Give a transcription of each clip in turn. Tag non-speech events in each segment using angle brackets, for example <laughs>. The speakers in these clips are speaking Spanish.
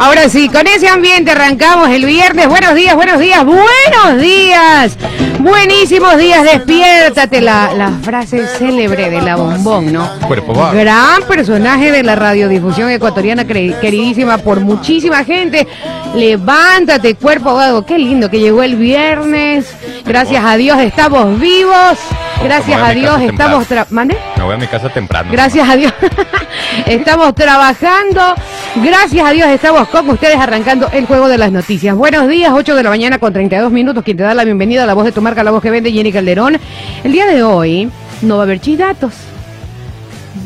Ahora sí, con ese ambiente arrancamos el viernes. Buenos días, buenos días, buenos días. Buenísimos días, despiértate. La, la frase célebre de la bombón, ¿no? Cuerpo va. Gran personaje de la radiodifusión ecuatoriana, queridísima por muchísima gente. Levántate, cuerpo vago. Qué lindo que llegó el viernes. Gracias a Dios estamos vivos. Gracias a Dios estamos... temprano. tra- ¿Mande? Me voy a mi casa temprano. Gracias a Dios. <laughs> estamos trabajando. Gracias a Dios estamos con ustedes arrancando el juego de las noticias. Buenos días, 8 de la mañana con 32 minutos. Quien te da la bienvenida a la voz de tu marca, la voz que vende Jenny Calderón. El día de hoy no va a haber chidatos.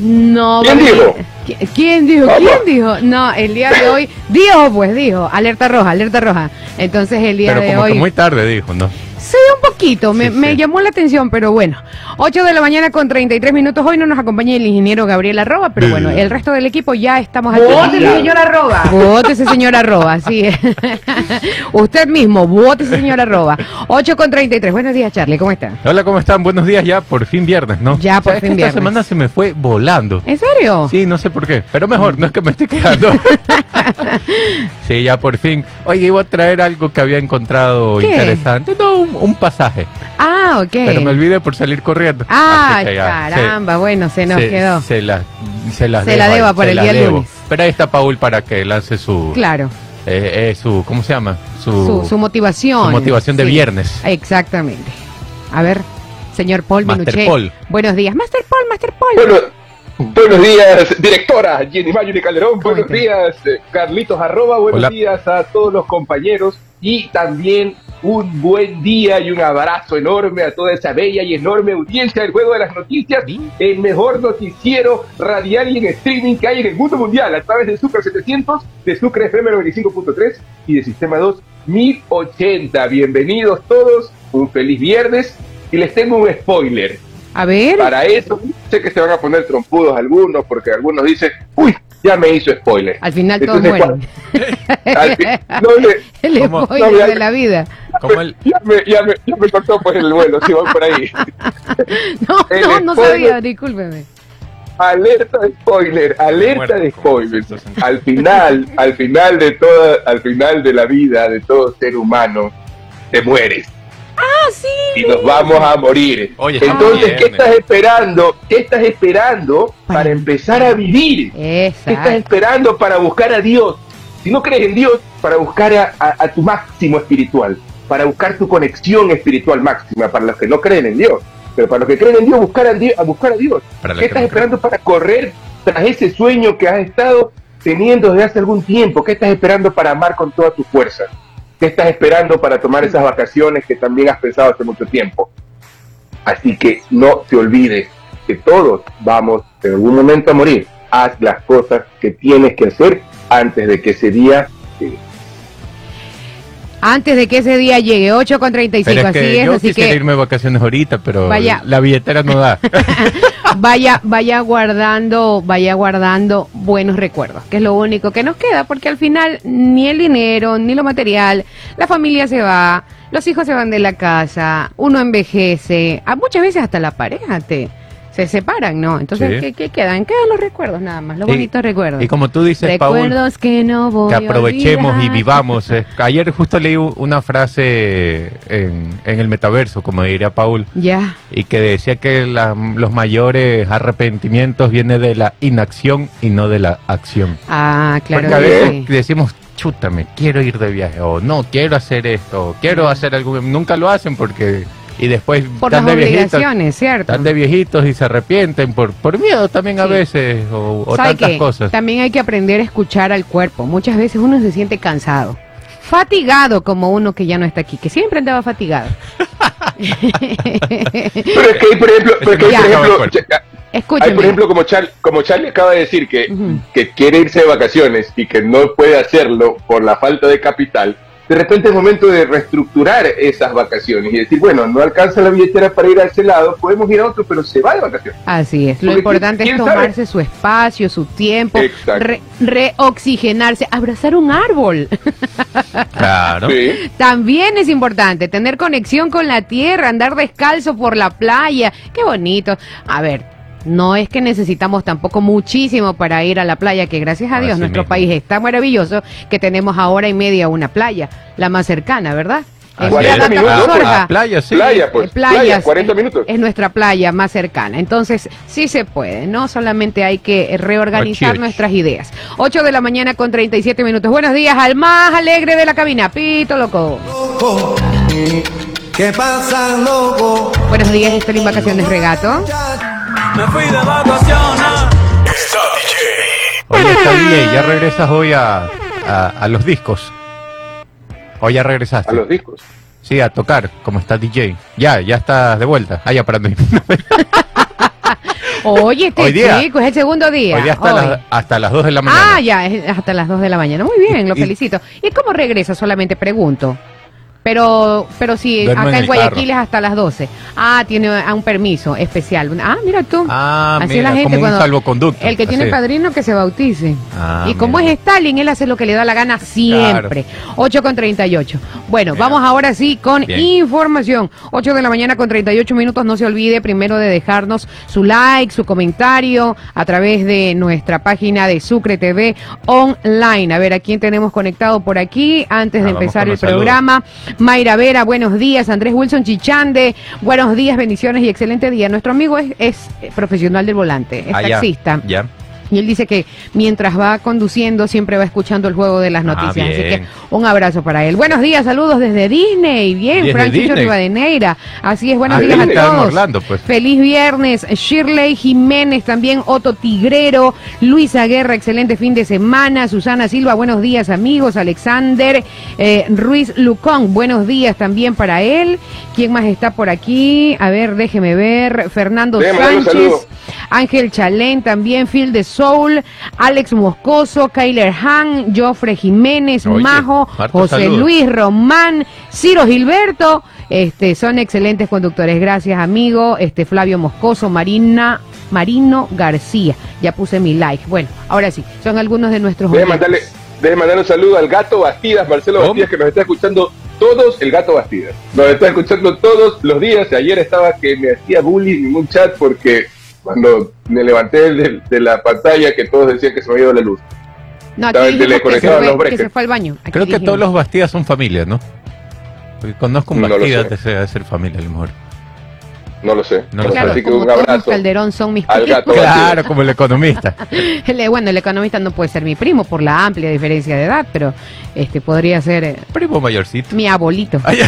No va a ¿Quién haber- dijo? ¿Qui- ¿Quién dijo? ¿Cómo? ¿Quién dijo? No, el día de hoy <laughs> dijo, pues dijo, alerta roja, alerta roja. Entonces el día Pero de como hoy que muy tarde dijo, ¿no? Sí, un poquito, me, Sí, me sí. llamó la atención, pero bueno. 8 de la mañana con 33 minutos. Hoy no nos acompaña el ingeniero Gabriel Arroba, pero bueno, el resto del equipo ya estamos aquí. Vótese, señor Arroba. Vótese, señor Arroba, sí. <laughs> Usted mismo, vótese, señor Arroba. 8 con 33. Buenos días, Charlie, ¿cómo está? Hola, ¿cómo están? Buenos días ya, por fin viernes, ¿no? Ya, por ¿Sabes fin viernes. Esta semana se me fue volando. ¿En serio? Sí, no sé por qué, pero mejor, no es que me esté quedando. <laughs> sí, ya por fin. Oye, iba a traer algo que había encontrado ¿Qué? interesante. No, un, un pasaje. Ah, ok. Pero me olvidé por salir corriendo. Ah, ya, caramba, bueno, se nos se- quedó. Se la, se las Se la deba por se el la día debo. lunes. Pero ahí está Paul para que lance su... Claro, eh, eh, su ¿Cómo se llama? su, su motivación. su motivación de Sí, viernes. Exactamente. A ver, señor Paul Master Minuché. Paul. Buenos días, Master Paul, Master Paul. Bueno, buenos días, directora Jenny Mayuri Calderón. ¿Cómo Buenos días, eh, Carlitos Arroba. Buenos Hola. días a todos los compañeros. Y también un buen día y un abrazo enorme a toda esa bella y enorme audiencia del Juego de las Noticias. El mejor noticiero radial y en streaming que hay en el mundo mundial a través de Sucre 700, de Sucre FM 95.3 y de Sistema 2 1080. Bienvenidos todos, un feliz viernes. Y les tengo un spoiler. A ver. Para eso, sé que se van a poner trompudos algunos, porque algunos dicen, uy, ya me hizo spoiler. Al final todos mueren. <laughs> No, le- <laughs> El spoiler No, ya- de la vida. Como el, ya, me, ya, me, ya me cortó pues el vuelo, si voy por ahí. <laughs> No, El no, no sabía, discúlpeme. Alerta de spoiler, alerta Muerto, de spoiler. Al final, al final de toda, al final de la vida de todo ser humano, te mueres. Ah, sí. y nos vamos a morir. Oye, Entonces, bien, ¿qué estás eh. esperando? ¿Qué estás esperando Para- empezar a vivir? ¿Qué estás esperando para buscar a Dios? Si no crees en Dios, para buscar a, a- a tu máximo espiritual, para buscar tu conexión espiritual máxima, para los que no creen en Dios. Pero para los que creen en Dios, buscar a Dios. A buscar a Dios. Para ¿Qué que estás no esperando para correr tras ese sueño que has estado teniendo desde hace algún tiempo? ¿Qué estás esperando para amar con toda tu fuerza? ¿Qué estás esperando para tomar esas vacaciones que también has pensado hace mucho tiempo? Así que no te olvides que todos vamos en algún momento a morir. Haz las cosas que tienes que hacer antes de que ese día llegue. Antes de que ese día llegue, 8 con 35, Pero es así que es, yo así quisiera que irme de vacaciones ahorita, pero Vaya. la billetera no da. <laughs> vaya, vaya guardando, vaya guardando buenos recuerdos, que es lo único que nos queda, porque al final ni el dinero, ni lo material, la familia se va, los hijos se van de la casa, uno envejece, a muchas veces hasta la pareja te se separan, ¿no? Entonces, Sí. ¿qué, qué quedan? Quedan los recuerdos nada más, los Y- bonitos recuerdos. y como tú dices, Paul, recuerdos que no voy que a aprovechemos y olvidar. vivamos. eh. <laughs> Ayer justo leí u- una frase en, en el metaverso, como diría Paul, Ya, y que decía que la- los mayores arrepentimientos vienen de la inacción y no de la acción. ah, claro Porque a que veces sí. decimos, chútame, quiero ir de viaje, o no, quiero hacer esto, o quiero hacer algo. Nunca lo hacen porque. Y después Por las están de viejitos. obligaciones, ¿cierto? Están de viejitos y se arrepienten por, por miedo también a veces, o, o ¿Sabe tantas qué? cosas. También hay que aprender a escuchar al cuerpo. Muchas veces uno se siente cansado. Fatigado como uno que ya no está aquí, que siempre andaba fatigado. <laughs> Pero es que hay, por ejemplo, pero es que hay, por ejemplo, hay, por como, Char- como Charlie acaba de decir que, que quiere irse de vacaciones y que no puede hacerlo por la falta de capital, de repente es momento de reestructurar esas vacaciones y decir, bueno, no alcanza la billetera para ir a ese lado, podemos ir a otro, pero se va de vacaciones. Así es. Lo Porque importante es sabe. tomarse su espacio, su tiempo, re- reoxigenarse, abrazar un árbol. <laughs> Claro. Sí. También es importante tener conexión con la tierra, andar descalzo por la playa. Qué bonito. A ver, No es que necesitamos tampoco muchísimo para ir a la playa, que gracias a Dios nuestro mismo. país es tan maravilloso que tenemos a hora y media una playa, la más cercana, ¿verdad? Es. minutos, Ah, ah, playa, sí. Playa, pues. Eh, playas, playa, 40 es- minutos. Es nuestra playa más cercana. Entonces, sí se puede, ¿no? Solamente hay que reorganizar Ochi, ochi. nuestras ideas. 8 de la mañana con 37 minutos. Buenos días al más alegre de la cabina, Pito Loco. loco. ¿Qué pasa, loco? Buenos días, estoy en vacaciones regato. Me fui de vacaciones. Oye, está DJ, ya regresas hoy a, a, a los discos. O ya regresaste. A los discos. Sí, a tocar, como está DJ. Ya, ya estás de vuelta. Ah, ya para <laughs> mí. Oye, este Hoy día. chico, es el segundo día. Hoy día hasta, Hoy. las, hasta las 2 de la mañana. Ah, ya, es hasta las 2 de la mañana. Muy bien, lo Y- felicito. ¿Y cómo regresa? Solamente pregunto. Pero, pero si Duermo acá en Guayaquil es hasta las 12. Ah, tiene ah, un permiso especial. Ah, mira tú. Ah, Así mira, la gente como un cuando- salvoconducto. El que tiene Así. padrino que se bautice. Ah, y como es Stalin, él hace lo que le da la gana siempre. 8 con 38. Bueno, Mira. vamos ahora sí con Bien. información. 8 de la mañana con 38 minutos. No se olvide primero de dejarnos su like, su comentario a través de nuestra página de Sucre TV online. A ver, ¿a quién tenemos conectado por aquí antes Ah, de vamos empezar el saludos. programa? Mayra Vera, buenos días. Andrés Wilson Chichande, buenos días, bendiciones y excelente día. Nuestro amigo es, es profesional del volante, es Ah, ya, taxista. Ya. Y él dice que mientras va conduciendo siempre va escuchando el juego de las Ah, noticias. Así que un abrazo para él. Buenos días, saludos desde Disney. Bien, Desde Francisco. Rivadeneira. Así es, buenos Ah, días a todos. Orlando, pues. Feliz viernes. Shirley Jiménez también, Otto Tigrero, Luisa Guerra, excelente fin de semana. Susana Silva, buenos días amigos. Alexander eh, Ruiz Lucón, buenos días también para él. ¿Quién más está por aquí? A ver, déjeme ver. Fernando Sánchez. Ángel Chalén también, Phil de Soul, Alex Moscoso, Kyler Han, Jofre Jiménez, Oye, Majo, José saludo. Luis Román, Ciro Gilberto, este, son excelentes conductores. Gracias, amigo. Este, Flavio Moscoso, Marina, Marino García. Ya puse mi like. Bueno, ahora sí, son algunos de nuestros Deje mandarle, deje mandar un saludo al gato Bastidas, Marcelo ¿Cómo? Bastidas, que nos está escuchando todos, el gato Bastidas. Nos está escuchando todos los días. Ayer estaba que me hacía bullying en un chat porque cuando me levanté de, de la pantalla que todos decían que se me había ido la luz. No, aquí el que se, fue, que breakers. se fue al baño. Aquí Creo que dijimos. todos los Bastidas son familia, ¿no? Porque conozco un No lo Bastidas, sé. desea ser familia a lo mejor. No lo sé. No lo Así que un abrazo. Calderón son mis al gato. Claro, como el economista. <laughs> Bueno, el economista no puede ser mi primo por la amplia diferencia de edad, pero este podría ser eh, Primo mayorcito. mi abuelito. Ay,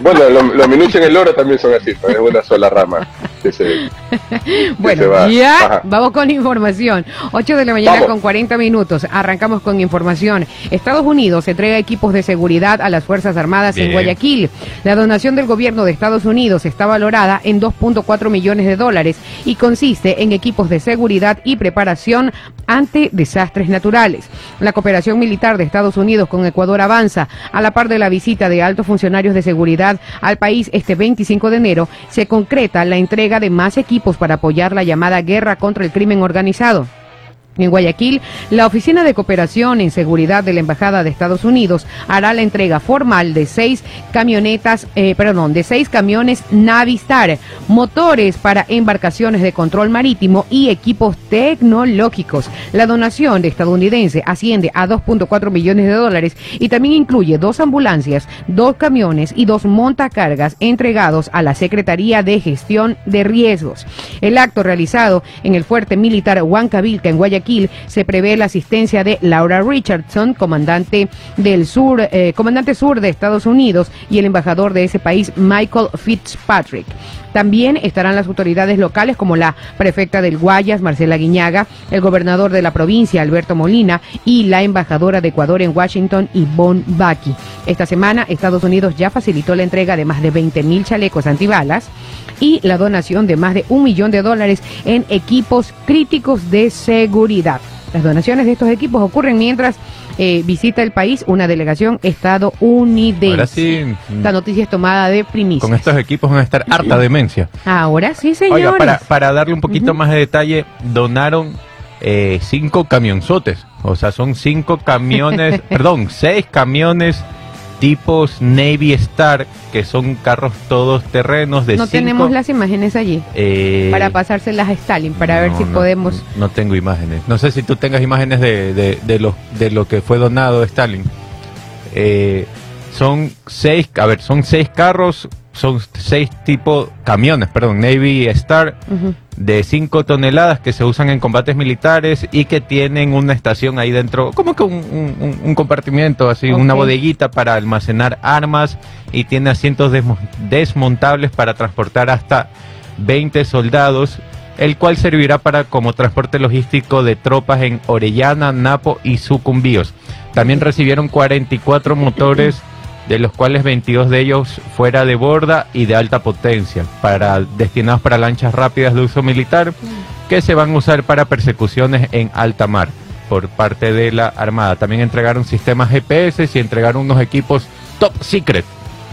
Bueno, lo- los minutos en el oro también son así, es una sola rama. que se- <laughs> Bueno, se va. ya Ajá. vamos con información. 8 de la mañana Vamos. con 40 minutos. Arrancamos con información. Estados Unidos entrega equipos de seguridad a las Fuerzas Armadas en. Guayaquil. La donación del gobierno de Estados Unidos está valorada en 2.4 millones de dólares y consiste en equipos de seguridad y preparación ante desastres naturales. La cooperación militar de Estados Unidos con Ecuador avanza a la par de la visita de altos funcionarios de seguridad al país este 25 de enero. Se concreta la entrega de más equipos para apoyar la llamada guerra contra el crimen organizado. En Guayaquil, la Oficina de Cooperación en Seguridad de la Embajada de Estados Unidos hará la entrega formal de seis camionetas, eh, perdón, de seis camiones Navistar, motores para embarcaciones de control marítimo y equipos tecnológicos. La donación de estadounidense asciende a 2.4 millones de dólares y también incluye dos ambulancias, dos camiones y dos montacargas entregados a la Secretaría de Gestión de Riesgos. El acto realizado en el fuerte militar Huancavilca en Guayaquil se prevé la asistencia de Laura Richardson, comandante del sur, eh, comandante sur de Estados Unidos y el embajador de ese país Michael Fitzpatrick. También estarán las autoridades locales como la prefecta del Guayas, Marcela Guiñaga, el gobernador de la provincia, Alberto Molina, y la embajadora de Ecuador en Washington, Yvonne Baki. Esta semana, Estados Unidos ya facilitó la entrega de más de 20 mil chalecos antibalas y la donación de más de un millón de dólares en equipos críticos de seguridad. Las donaciones de estos equipos ocurren mientras eh, visita el país una delegación estadounidense. Ahora sí, Esta noticia es tomada de primicia. con estos equipos van a estar harta demencia. Ahora sí, señores. Oiga, para, para darle un poquito más de detalle, donaron eh, cinco camionzotes. O sea, son cinco camiones, <laughs> perdón, seis camiones tipos Navy Star, que son carros todos terrenos de no cinco- tenemos las imágenes allí eh, para pasárselas a Stalin, para ver si no, podemos... No tengo imágenes. No sé si tú tengas imágenes de, de, de lo, de lo que fue donado Stalin. Eh, son seis, a ver, son seis carros, son seis tipos, camiones, perdón, Navy Star, Ujú. De 5 toneladas que se usan en combates militares y que tienen una estación ahí dentro, como que un, un- compartimiento, así, una bodeguita para almacenar armas y tiene asientos desmo- desmontables para transportar hasta 20 soldados, el cual servirá para como transporte logístico de tropas en Orellana, Napo y Sucumbíos. También recibieron 44 motores de los cuales 22 de ellos fuera de borda y de alta potencia, para, destinados para lanchas rápidas de uso militar, que se van a usar para persecuciones en alta mar por parte de la Armada. También entregaron sistemas GPS y entregaron unos equipos top secret,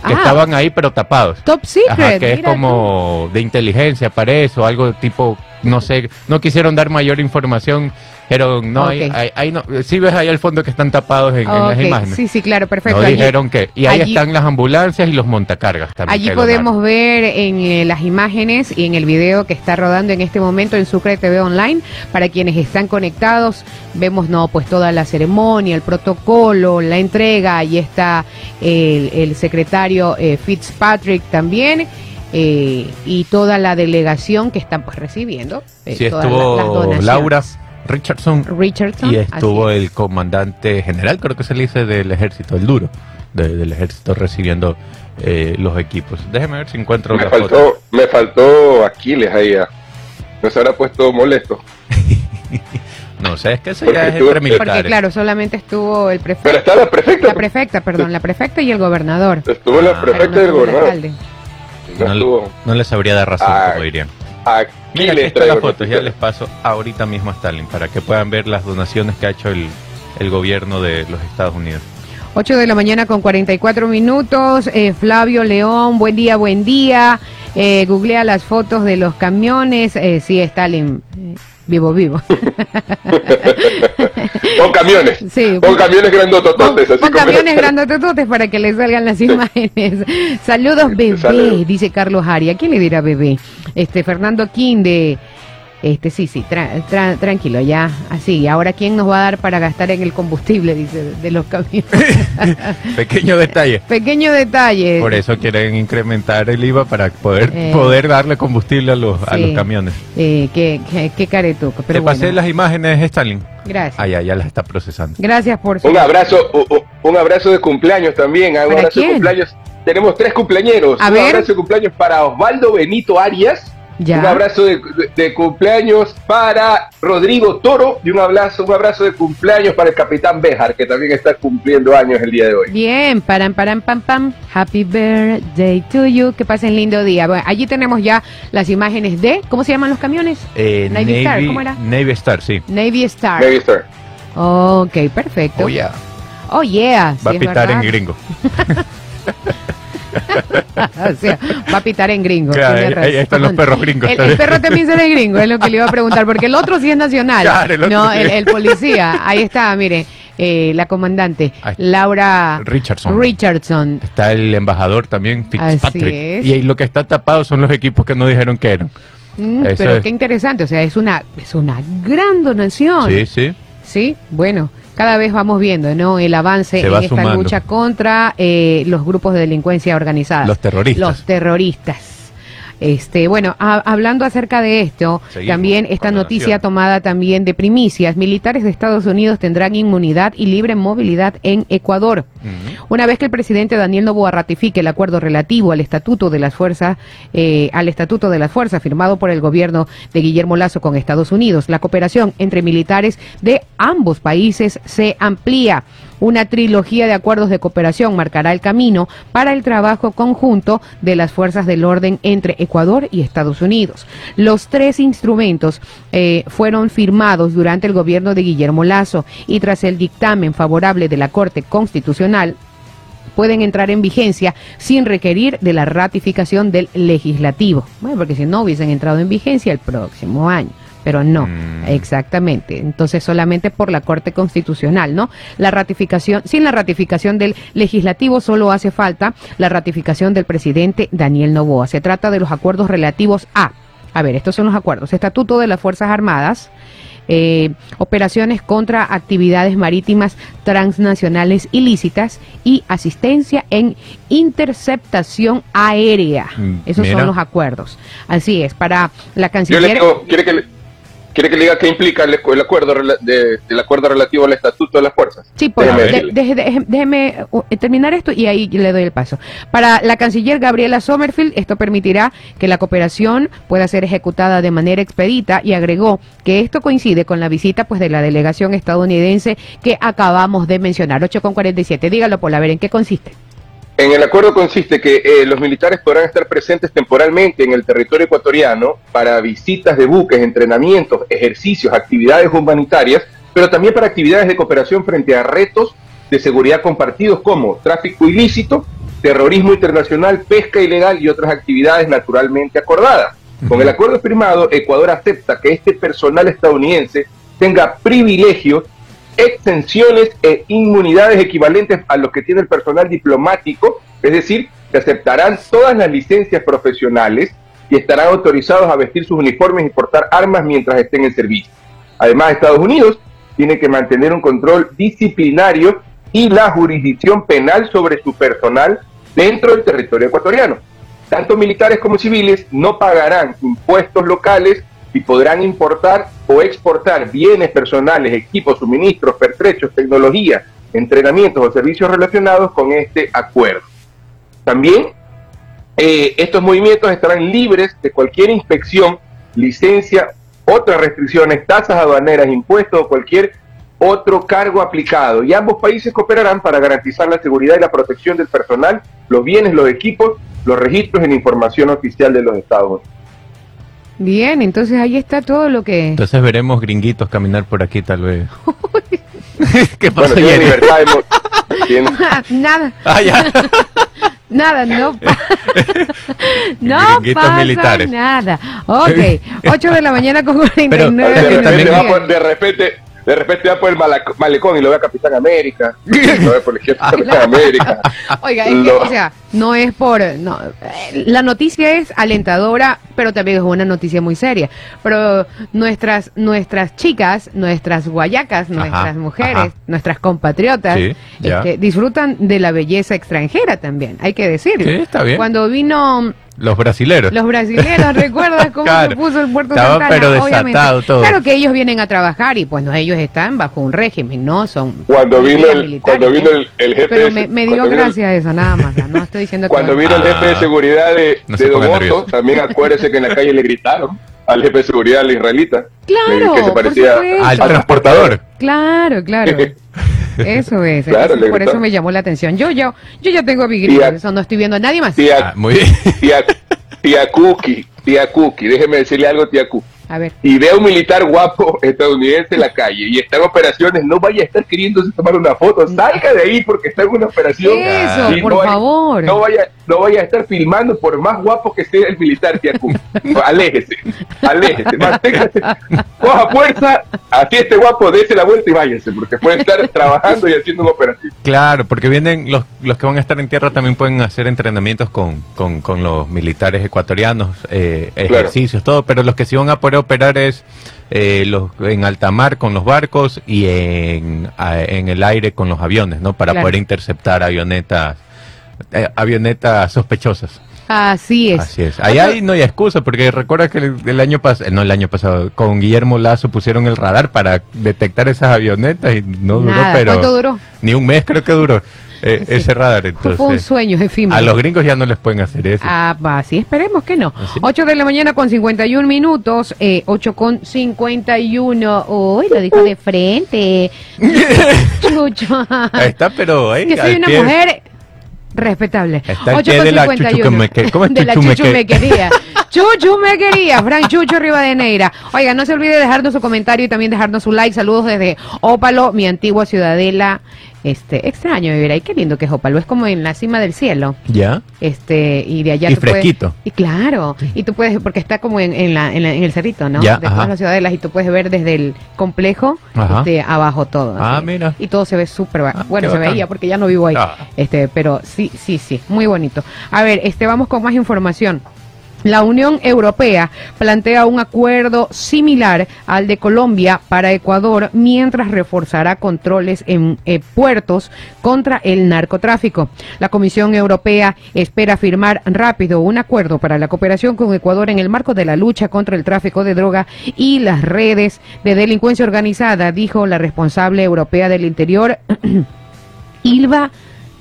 que Ah. estaban ahí pero tapados. Top Secret. Ajá, que es como de inteligencia, parece, o algo tipo, no sé, no quisieron dar mayor información, pero no, Ok. hay, hay- hay no, sí ves ahí al fondo que están tapados en, las imágenes. Sí, sí, claro, perfecto. no Allí- dijeron que, y ahí allí- están las ambulancias y los montacargas también. Allí podemos ver en eh, las imágenes y en el video que está rodando en este momento en Sucre TV Online. Para quienes están conectados, vemos no pues toda la ceremonia, el protocolo, la entrega. Ahí está el, el secretario eh, Fitzpatrick también. Eh, y toda la delegación que están pues recibiendo eh, Sí, todas la- las estuvo donaciones. Laura Richardson Richardson y estuvo es. el comandante general, creo que se le dice del ejército, el duro, de- del ejército recibiendo eh, los equipos. Déjeme ver si encuentro Me la foto. faltó, me faltó Aquiles ahí. ah. No se habrá puesto molesto. <laughs> No sé, es que ese Porque ya es estuvo- entre militares. porque claro solamente estuvo el Pero prefecto está la prefecta. la prefecta perdón la prefecta y el gobernador Estuvo la Ah. Pero prefecta no estuvo el gobernador. alcalde. No No, estuvo. no le sabría dar razón, Ah, como dirían. Mira, aquí está traigo la foto, ya les paso ahorita mismo a Stalin para que puedan ver las donaciones que ha hecho el, el gobierno de los Estados Unidos. 8 de la mañana con 44 minutos. Eh, Flavio León, buen día, buen día. Eh, googlea las fotos de los camiones. Eh, sí, Stalin, eh, vivo, vivo. <laughs> Con camiones. Sí. Con camiones grandotototes. Con como- camiones grandotototes para que le salgan las imágenes. Saludos, bebé, Saludos. dice Carlos Aria. ¿Quién le dirá bebé? Este, Fernando King de... Este, sí, sí, tra- tra- tranquilo, ya, así. Ahora, ¿quién nos va a dar para gastar en el combustible, <laughs> dice, de, los camiones? <laughs> Pequeño detalle. Pequeño detalle. Por eso quieren incrementar el IVA para poder Eh. poder darle combustible a los, a los camiones. Eh, qué, qué, qué caretuco, pero Te pasé bueno. las imágenes, Stalin. Gracias. Ah, ya, ya las está procesando. Gracias por su... Un abrazo, un abrazo de cumpleaños también. ah, Un ¿Para abrazo quién? de cumpleaños. Tenemos tres cumpleaños. A un ver. abrazo de cumpleaños para Osvaldo Benito Arias. Ya. Un abrazo de, de- de cumpleaños para Rodrigo Toro y un abrazo, un abrazo de cumpleaños para el capitán Bejar, que también está cumpliendo años el día de hoy. Bien, paran, paran, pam, pam. Happy birthday to you. Que pasen lindo día. Bueno, allí tenemos ya las imágenes de... ¿Cómo se llaman los camiones? Eh, Navy Star, ¿cómo era? Navy Star, sí. Navy Star. Navy Star. Ok, perfecto. Oh, ya. Oh, yeah. Va sí, a pitar en gringo. <laughs> <laughs> o sea, va a pitar en gringo. Claro, ahí- están los perros gringos El, perro también será gringo, es lo que le iba a preguntar, porque el otro sí es nacional. Claro, el otro no, sí. el, el policía. Ahí está, mire, eh, la comandante. Laura Richardson. Richardson. Está el embajador también, Fitzpatrick. Así es. Y ahí lo que está tapado son los equipos que no dijeron que eran. Mm, pero es. qué interesante, o sea, es una, es una gran donación. Sí, sí. Sí, bueno, cada vez vamos viendo, ¿no? El avance en esta sumando. lucha contra eh, los grupos de delincuencia organizada. Los terroristas. Los terroristas. Este, bueno, a- hablando acerca de esto, Seguimos también esta noticia tomada también de primicias, militares de Estados Unidos tendrán inmunidad y libre movilidad en Ecuador. Ujú. Una vez que el presidente Daniel Noboa ratifique el acuerdo relativo al estatuto de las fuerzas, eh, al estatuto de las fuerzas firmado por el gobierno de Guillermo Lazo con Estados Unidos, la cooperación entre militares de ambos países se amplía. Una trilogía de acuerdos de cooperación marcará el camino para el trabajo conjunto de las fuerzas del orden entre Ecuador y Estados Unidos. Los tres instrumentos eh, fueron firmados durante el gobierno de Guillermo Lazo y tras el dictamen favorable de la Corte Constitucional pueden entrar en vigencia sin requerir de la ratificación del legislativo. Bueno, porque si no hubiesen entrado en vigencia el próximo año. pero no, Mm. exactamente. Entonces solamente por la Corte Constitucional, ¿no? La ratificación, sin la ratificación del legislativo solo hace falta la ratificación del presidente Daniel Novoa. Se trata de los acuerdos relativos a, a ver, estos son los acuerdos, Estatuto de las Fuerzas Armadas, eh, operaciones contra actividades marítimas transnacionales ilícitas y asistencia en interceptación aérea. Mm, Esos mira. son los acuerdos. Así es, para la Yo canciller. le digo, ¿quiere que le, quiere que le diga qué implica el, el acuerdo de- del acuerdo relativo al estatuto de las fuerzas? Sí, por Déjeme de- deje- deje- déjeme uh, terminar esto y ahí le doy el paso. Para la canciller Gabriela Sommerfield, esto permitirá que la cooperación pueda ser ejecutada de manera expedita y agregó que esto coincide con la visita pues de la delegación estadounidense que acabamos de mencionar, 8 con 47. Dígalo, por a ver en qué consiste. En el acuerdo consiste que eh, los militares podrán estar presentes temporalmente en el territorio ecuatoriano para visitas de buques, entrenamientos, ejercicios, actividades humanitarias, pero también para actividades de cooperación frente a retos de seguridad compartidos como tráfico ilícito, terrorismo internacional, pesca ilegal y otras actividades naturalmente acordadas. Con el acuerdo firmado, Ecuador acepta que este personal estadounidense tenga privilegios exenciones e inmunidades equivalentes a los que tiene el personal diplomático, es decir, que aceptarán todas las licencias profesionales y estarán autorizados a vestir sus uniformes y portar armas mientras estén en servicio. Además, Estados Unidos tiene que mantener un control disciplinario y la jurisdicción penal sobre su personal dentro del territorio ecuatoriano. Tanto militares como civiles no pagarán impuestos locales y podrán importar o exportar bienes personales, equipos, suministros, pertrechos, tecnología, entrenamientos o servicios relacionados con este acuerdo. También eh, estos movimientos estarán libres de cualquier inspección, licencia, otras restricciones, tasas aduaneras, impuestos o cualquier otro cargo aplicado. Y ambos países cooperarán para garantizar la seguridad y la protección del personal, los bienes, los equipos, los registros y la información oficial de los Estados Unidos. Bien, entonces ahí está todo lo que... Entonces veremos gringuitos caminar por aquí tal vez. <laughs> <laughs> ¿Qué Bueno, pasa, tiene Jenny? libertad de <laughs> Nada, Ah, ya. nada, no, pa- no Gringuitos pasa militares. nada. Ok, 8 de la mañana con 49 Pero, de, repente de repente de repente va por el malecón y lo ve a Capitán América, <laughs> lo ve por el de Capitán América. <laughs> Oiga, es que, o sea, no es por... No, eh, la noticia es alentadora, pero también es una noticia muy seria. Pero nuestras nuestras chicas, nuestras guayacas, nuestras mujeres, ajá. nuestras compatriotas, Sí, este, disfrutan de la belleza extranjera también, hay que decirlo. Sí, está bien. Cuando vino Los brasileros. los brasileños, <laughs> ¿recuerdas cómo Claro. se puso el Puerto Estaba, Santana? pero Obviamente. desatado todo. Claro que ellos vienen a trabajar y pues no, ellos están bajo un régimen, ¿no? Son Cuando vino el, cuando vino el, el jefe Pero de- me, dio vino el- gracia eso, nada más. No estoy diciendo <laughs> que... Cuando vino el jefe de Ah. seguridad de, No de. Otto, también acuérdese que en la calle le gritaron al jefe de seguridad al israelita. Claro, que se parecía. Al transportador. Claro, claro. <laughs> Eso es. Claro, eso- le por eso me llamó la atención. Yo, yo, yo ya tengo mi Y grito, a- eso no estoy viendo a nadie más. Tía, Ah, muy bien. tía, tía Cookie, tía Cookie, déjeme decirle algo, tía Cookie. A ver. y ve a un militar guapo estadounidense en la calle y está en operaciones, no vaya a estar queriéndose tomar una foto, salga de ahí porque está en una operación. Eso, Y por no vaya- favor. No vaya, no vaya a estar filmando por más guapo que sea el militar. <laughs> Aléjese, aléjese, manténgase, coja fuerza, así este guapo, dése la vuelta y váyase, porque puede estar trabajando y haciendo una operación. Claro, porque vienen los, los que van a estar en tierra también pueden hacer entrenamientos con, con, con los militares ecuatorianos, eh, ejercicios, todo, pero los que sí van a poder operar es eh, los en alta mar con los barcos y en, el aire con los aviones, ¿no? Para Claro. poder interceptar avionetas, eh, avionetas sospechosas. Así es. Así es. Ahí no hay excusa, porque recuerda que el, el año pasado, no el año pasado, con Guillermo Lazo pusieron el radar para detectar esas avionetas y no duró, Nada. pero ¿Cuánto duró? ni un mes creo que duró eh, Sí. ese radar. Fue un Entonces, sueño efímero. a los gringos ya no les pueden hacer eso. Ah, va, sí, esperemos que no. ¿Ah, sí? 8 de la mañana con 51 minutos, eh, 8 con 51. Uy, lo dijo de frente. <laughs> Chucho. Ahí está, pero ahí, que soy una pie- mujer respetable. Está al 8 pie con de la 51. chuchumeque- ¿cómo es De la chuchumeque? chuchumequería. <laughs> Chuchumequería, Frank Chucho Rivadeneira. Oiga, no se olvide dejarnos su comentario y también dejarnos su like. Saludos desde Ópalo, mi antigua ciudadela. Este, extraño vivir ahí, qué lindo que es Opalvo, es como en la cima del cielo. ¿Ya? Este, y de allá Y tú puedes- fresquito. y claro, y tú puedes, porque está como en, en, la, en, la- en el cerrito, ¿no? Ya, de ajá. todas las ciudadelas, y tú puedes ver desde el complejo este, abajo todo. Ah, así. mira. Y todo se ve súper Ah, Bueno, se veía porque ya no vivo ahí. Ah. Este, pero sí, sí, sí, muy bonito. A ver, este, vamos con más información. La Unión Europea plantea un acuerdo similar al de Colombia para Ecuador mientras reforzará controles en eh, puertos contra el narcotráfico. La Comisión Europea espera firmar rápido un acuerdo para la cooperación con Ecuador en el marco de la lucha contra el tráfico de droga y las redes de delincuencia organizada, dijo la responsable europea del Interior, <clears throat> Ilva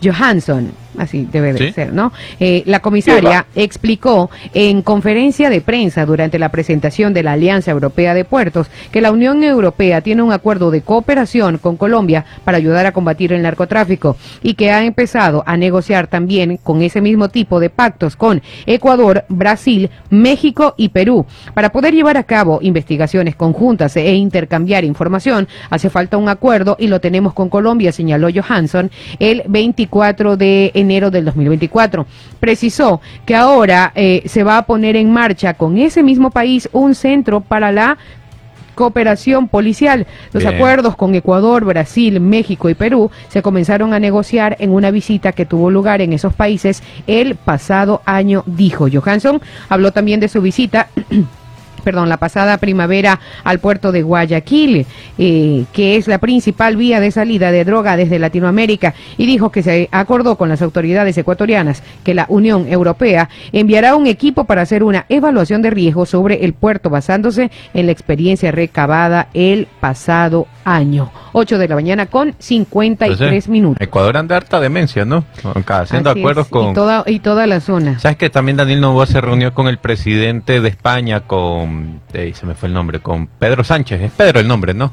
Johansson. Así debe de Sí. ser, ¿no? Eh, la comisaria explicó en conferencia de prensa durante la presentación de la Alianza Europea de Puertos que la Unión Europea tiene un acuerdo de cooperación con Colombia para ayudar a combatir el narcotráfico y que ha empezado a negociar también con ese mismo tipo de pactos con Ecuador, Brasil, México y Perú. Para poder llevar a cabo investigaciones conjuntas e intercambiar información, hace falta un acuerdo y lo tenemos con Colombia, señaló Johansson el 24 de enero del 2024. Precisó que ahora eh, se va a poner en marcha con ese mismo país un centro para la cooperación policial. Los Bien. acuerdos con Ecuador, Brasil, México y Perú se comenzaron a negociar en una visita que tuvo lugar en esos países el pasado año, dijo Johansson. Habló también de su visita. Perdón, la pasada primavera al puerto de Guayaquil, eh, que es la principal vía de salida de droga desde Latinoamérica, y dijo que se acordó con las autoridades ecuatorianas que la Unión Europea enviará un equipo para hacer una evaluación de riesgo sobre el puerto basándose en la experiencia recabada el pasado año. 8 de la mañana con 53 Entonces, minutos. Ecuador anda harta demencia, ¿no? Haciendo Así acuerdos es, con... Y toda, y toda la zona. ¿Sabes que también Daniel Novoa se reunió con el presidente de España, con... eh, se me fue el nombre, con Pedro Sánchez? Es Pedro el nombre, ¿no?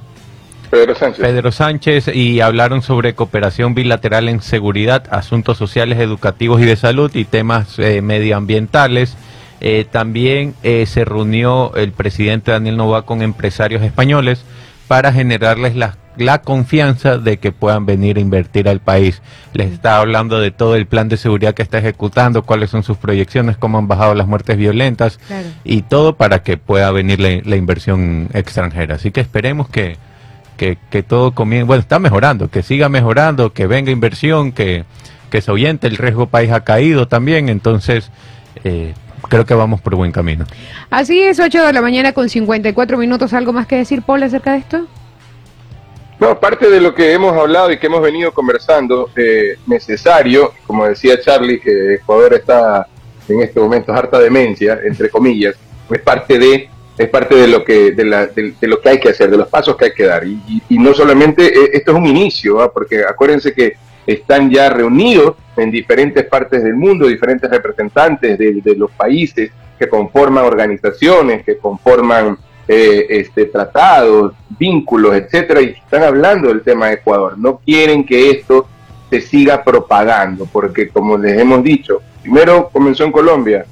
Pedro Sánchez. Pedro Sánchez y hablaron sobre cooperación bilateral en seguridad, asuntos sociales, educativos y de salud y temas eh, medioambientales. Eh, también eh, se reunió el presidente Daniel Novoa con empresarios españoles para generarles la, la confianza de que puedan venir a invertir al país. Les está hablando de todo el plan de seguridad que está ejecutando, cuáles son sus proyecciones, cómo han bajado las muertes violentas Claro. y todo para que pueda venir la, la inversión extranjera. Así que esperemos que, que, que todo comience, bueno, está mejorando, que siga mejorando, que venga inversión, que, que se ahuyente, el riesgo país ha caído también, entonces eh, creo que vamos por buen camino. Así es, 8 de la mañana con 54 minutos. ¿Algo más que decir, Paul, acerca de esto? No, parte de lo que hemos hablado y que hemos venido conversando, eh, necesario, como decía Charlie, que Ecuador está en estos momentos harta demencia, entre comillas, es parte de es parte de lo que de, la- de- lo que hay que hacer, de los pasos que hay que dar. Y, no solamente eh, esto es un inicio, ¿ah? porque acuérdense que están ya reunidos en diferentes partes del mundo, diferentes representantes de los países que conforman organizaciones, que conforman eh, este, tratados, vínculos, etcétera, y están hablando del tema de Ecuador. No quieren que esto se siga propagando, porque como les hemos dicho, primero comenzó en Colombia,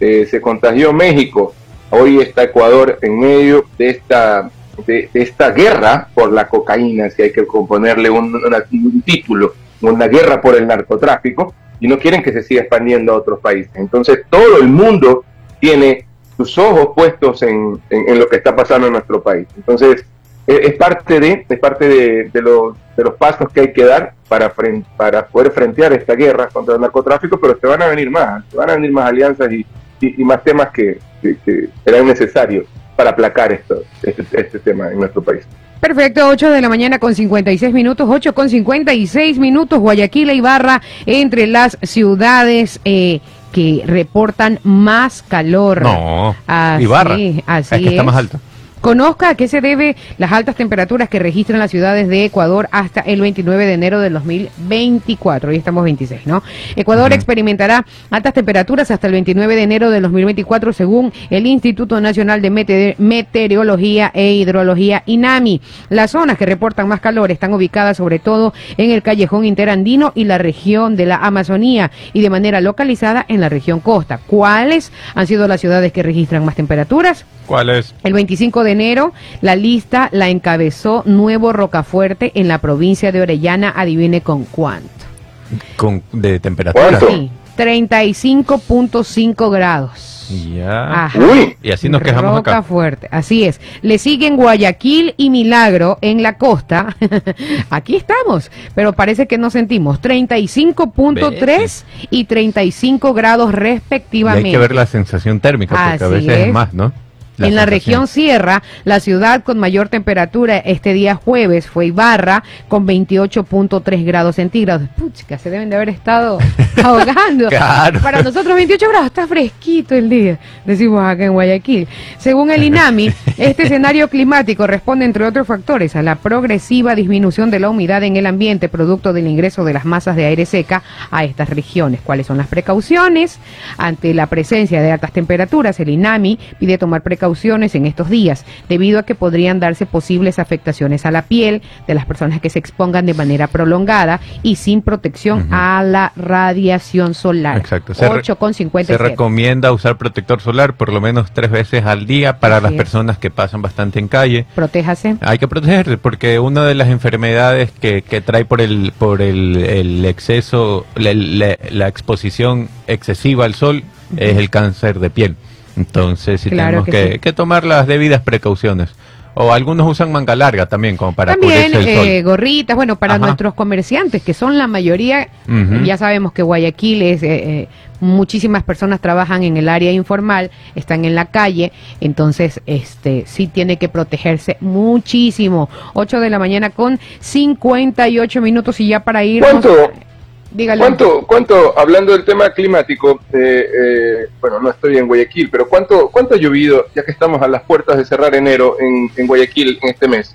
eh, se contagió México, hoy está Ecuador en medio de esta de, esta guerra por la cocaína, si hay que componerle un, un título, una guerra por el narcotráfico, y no quieren que se siga expandiendo a otros países. Entonces todo el mundo tiene sus ojos puestos en, en- en lo que está pasando en nuestro país. Entonces es, es parte de es parte de, de los, de los pasos que hay que dar para, para poder frentear esta guerra contra el narcotráfico, pero te van a venir más, te van a venir más alianzas y, y- y más temas que, que- que serán necesarios para aplacar esto, este, este tema en nuestro país. Perfecto, 8 de la mañana con 56 minutos, 8 con 56 minutos, Guayaquil e Ibarra entre las ciudades eh, que reportan más calor. No, Así, Ibarra, así es que está es. más alto. Conozca a qué se debe las altas temperaturas que registran las ciudades de Ecuador hasta el 29 de enero del 2024. Hoy estamos 26, ¿no? Ecuador experimentará altas temperaturas hasta el 29 de enero del 2024 según el Instituto Nacional de Mete- Meteorología e Hidrología INAMI. Las zonas que reportan más calor están ubicadas sobre todo en el callejón interandino y la región de la Amazonía y de manera localizada en la región costa. ¿Cuáles han sido las ciudades que registran más temperaturas? ¿Cuál es? El 25 de enero, la lista la encabezó Nuevo Rocafuerte en la provincia de Orellana. Adivine con cuánto. Con, de temperatura. ¿Cuánto? Sí, 35.5 grados. Ya. Ajá. Uy, Y así nos quejamos Roca acá. fuerte, así es. Le siguen Guayaquil y Milagro en la costa. <laughs> Aquí estamos, pero parece que no sentimos. 35.3 y 35 grados Y hay respectivamente. que ver la sensación térmica, porque a veces es es. más, ¿no? En la región Sierra, la ciudad con mayor temperatura este día jueves fue Ibarra con 28.3 grados centígrados. Pucha, se deben de haber estado <laughs> ahogando. Claro. Para nosotros 28 grados está fresquito el día, decimos acá en Guayaquil. Según el INAMI, <laughs> este escenario climático responde, entre otros factores, a la progresiva disminución de la humedad en el ambiente producto del ingreso de las masas de aire seca a estas regiones. ¿Cuáles son las precauciones? Ante la presencia de altas temperaturas, el INAMI pide tomar precauciones en estos días, debido a que podrían darse posibles afectaciones a la piel de las personas que se expongan de manera prolongada y sin protección a la radiación solar. Exacto. Se re- 8 con Se 57. recomienda usar protector solar por lo menos tres veces al día para Así las es. personas que pasan bastante en calle. Protéjase. Hay que protegerse porque una de las enfermedades que, que trae por el por el, el exceso, la, la- la exposición excesiva al sol es el cáncer de piel. Entonces sí Claro tenemos que que, sí. que tomar las debidas precauciones. O algunos usan manga larga también como para También cubrirse el sol. eh, gorritas, bueno, para Ajá. nuestros comerciantes, que son la mayoría, ya sabemos que Guayaquil es, eh, eh, muchísimas personas trabajan en el área informal, están en la calle, entonces este sí tiene que protegerse muchísimo. 8 de la mañana con 58 minutos y ya para ir. ¿Cuánto? Dígale. ¿Cuánto, cuánto, hablando del tema climático, eh, eh, bueno, no estoy en Guayaquil, pero ¿cuánto, cuánto ha llovido, ya que estamos a las puertas de cerrar enero en, en Guayaquil en este mes?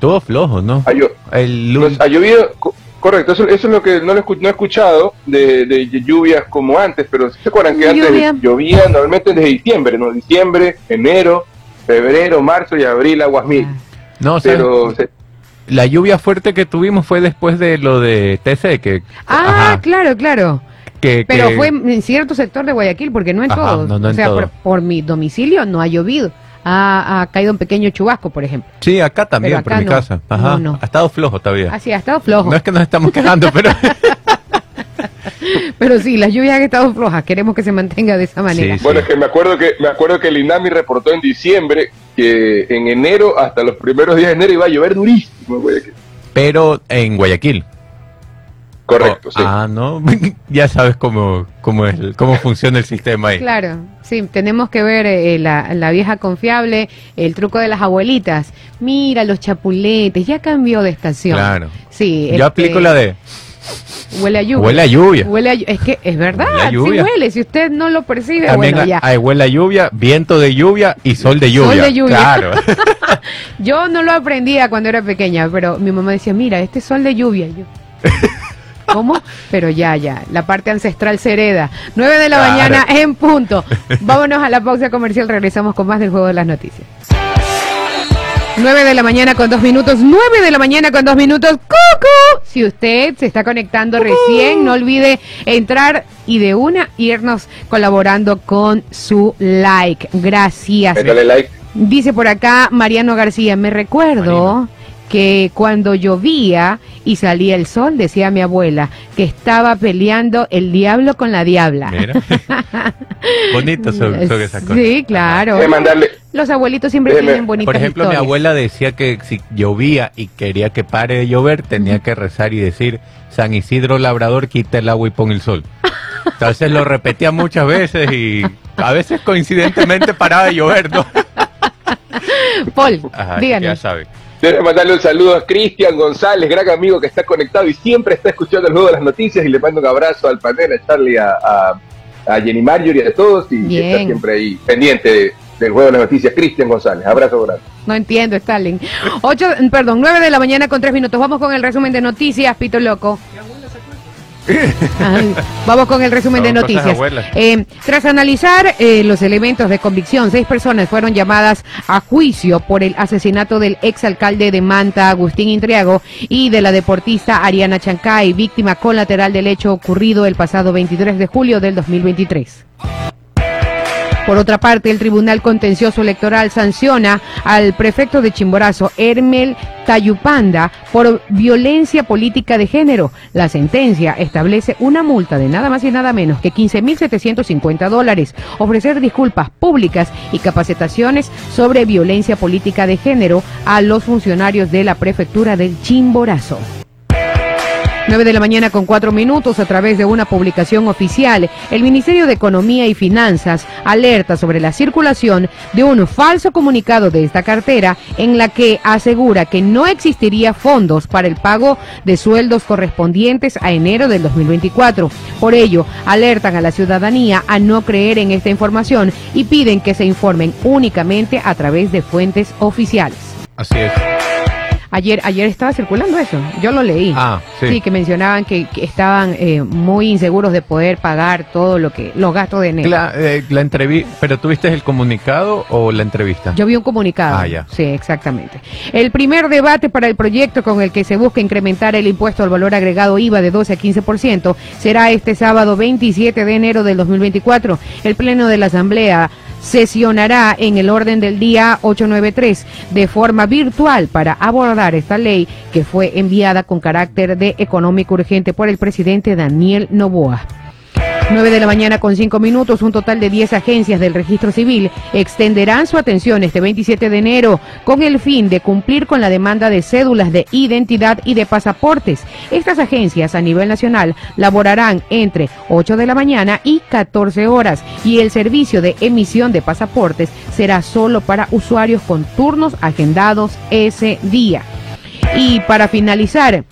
Todo flojo, ¿no? ¿Ha, El pues, ha llovido? Co- Correcto, eso, eso es lo que no, lo escu- no he escuchado de, de lluvias como antes, pero ¿se acuerdan que antes Lluvia. llovía normalmente desde diciembre, ¿no? Diciembre, enero, febrero, marzo y abril, aguas mil. no. Pero se- la lluvia fuerte que tuvimos fue después de lo de TC, que, Ah, ajá, claro, claro. que- Pero que- fue en cierto sector de Guayaquil, porque no en Ajá, todos. no, no o sea, todo. por, por mi domicilio no ha llovido. Ha, ha caído un pequeño chubasco, por ejemplo. Sí, acá también, Pero por acá mi no. casa. Ajá. No, no. Ha estado flojo todavía. Así ha estado flojo. No es que nos estamos quejando, pero <laughs> <laughs> Pero sí, las lluvias han estado flojas. Queremos que se mantenga de esa manera. Sí. Bueno, es que me acuerdo que me acuerdo que el INAMI reportó en diciembre que en enero hasta los primeros días de enero iba a llover durísimo. en Guayaquil. pero en Guayaquil. Correcto, Oh, sí. Ah, no, <laughs> ya sabes cómo cómo es cómo funciona el sistema ahí. Claro, sí, tenemos que ver eh, la, la vieja confiable, el truco de las abuelitas. Mira los chapuletes, ya cambió de estación. Claro. Sí. Yo este, aplico la de Huele a lluvia. huele a lluvia. Huele a Es que es verdad, Huele a sí lluvia. huele. Si usted no lo percibe, También bueno, ya. hay huele a lluvia, viento de lluvia y sol de lluvia. de lluvia. Claro. <laughs> Yo no lo aprendía cuando era pequeña, pero mi mamá decía, mira, este es sol de lluvia. Yo, <laughs> ¿Cómo? Pero ya, ya, la parte ancestral se hereda. 9 de la Claro. mañana en punto. Vámonos a la pausa comercial, regresamos con más del juego de las noticias. 9 de la mañana con dos minutos, 9 de la mañana con dos minutos, ¡cucu! Si usted se está conectando recién, no olvide entrar y de una irnos colaborando con su like. Gracias. Like. Dice por acá Mariano García, me recuerdo que cuando llovía y salía el sol, decía mi abuela, que estaba peleando el diablo con la diabla. Mira. <laughs> Bonito son, son esas cosas. Sí, claro. Los abuelitos siempre Déjeme- tienen bonitas Por ejemplo, mi abuela decía que si llovía y quería que pare de llover, tenía que rezar y decir, San Isidro Labrador, quita el agua y pon el sol. Entonces lo repetía muchas veces y a veces coincidentemente paraba de llover, ¿no? Paul, Ajá, ya díganos. sabe. Déjeme mandarle un saludo a Cristian González, gran amigo que está conectado y siempre está escuchando el juego de las noticias y le mando un abrazo al panel, a Charlie, a, a, a Jenny Marjorie, a todos y Bien. está siempre ahí pendiente de- del juego de las noticias. Cristian González, abrazo grande. No entiendo, Stalin. Ocho, perdón, 9 de la mañana con tres minutos. Vamos con el resumen de noticias, Pito Loco. Ay, vamos con el resumen de noticias. Eh, tras analizar eh, los elementos de convicción, seis personas fueron llamadas a juicio por el asesinato del exalcalde de Manta, Agustín Intriago, y de la deportista Ariana Chancay, víctima colateral del hecho ocurrido el pasado 23 de julio del 2023. Por otra parte, el Tribunal Contencioso Electoral sanciona al prefecto de Chimborazo, Hermel Tayupanda, por violencia política de género. La sentencia establece una multa de nada más y nada menos que 15.750 dólares, ofrecer disculpas públicas y capacitaciones sobre violencia política de género a los funcionarios de la prefectura del Chimborazo. 9 de la mañana con cuatro minutos a través de una publicación oficial, el Ministerio de Economía y Finanzas alerta sobre la circulación de un falso comunicado de esta cartera en la que asegura que no existiría fondos para el pago de sueldos correspondientes a enero del 2024. Por ello, alertan a la ciudadanía a no creer en esta información y piden que se informen únicamente a través de fuentes oficiales. Así es. Ayer, ayer estaba circulando eso, yo lo leí. Ah, sí. que mencionaban que, que estaban eh, muy inseguros de poder pagar todo lo que, los gastos de enero. La, eh, la entrevista, pero ¿tuviste el comunicado o la entrevista? Yo vi un comunicado. Ah, ya. Sí, exactamente. El primer debate para el proyecto con el que se busca incrementar el impuesto al valor agregado IVA de 12 a 15% será este sábado 27 de enero del 2024. El Pleno de la Asamblea sesionará en el orden del día 893 de forma virtual para abordar esta ley que fue enviada con carácter de económico urgente por el presidente Daniel Novoa. 9 de la mañana con 5 minutos, un total de 10 agencias del registro civil extenderán su atención este 27 de enero con el fin de cumplir con la demanda de cédulas de identidad y de pasaportes. Estas agencias a nivel nacional laborarán entre 8 de la mañana y 14 horas y el servicio de emisión de pasaportes será solo para usuarios con turnos agendados ese día. Y para finalizar,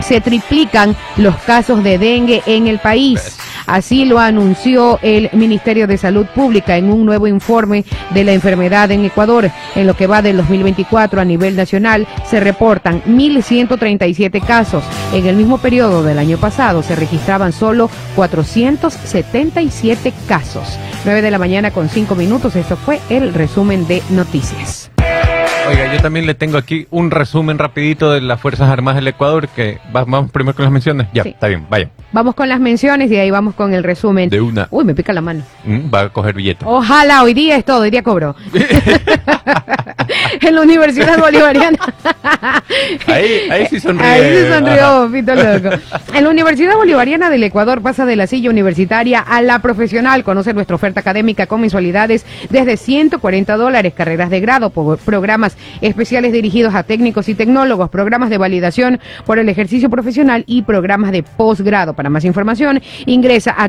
se triplican los casos de dengue en el país. Así lo anunció el Ministerio de Salud Pública en un nuevo informe de la enfermedad en Ecuador. En lo que va del 2024 a nivel nacional se reportan 1.137 casos. En el mismo periodo del año pasado se registraban solo 477 casos. 9 de la mañana con 5 minutos. Esto fue el resumen de noticias. Oiga, yo también le tengo aquí un resumen rapidito de las Fuerzas Armadas del Ecuador, que va- vamos primero con las menciones. Ya, Sí. está bien, vaya. Vamos con las menciones y ahí vamos con el resumen. De una. Uy, me pica la mano. Mm, va a coger billete. Ojalá, hoy día es todo, hoy día cobro. <laughs> <laughs> en la Universidad Bolivariana. Ahí, ahí sí sonríe. Ahí sí sonrió. Pito Loco. En la Universidad Bolivariana del Ecuador pasa de la silla universitaria a la profesional. Conoce nuestra oferta académica con mensualidades desde 140 dólares, carreras de grado, programas especiales dirigidos a técnicos y tecnólogos, programas de validación por el ejercicio profesional y programas de posgrado. Para más información, ingresa a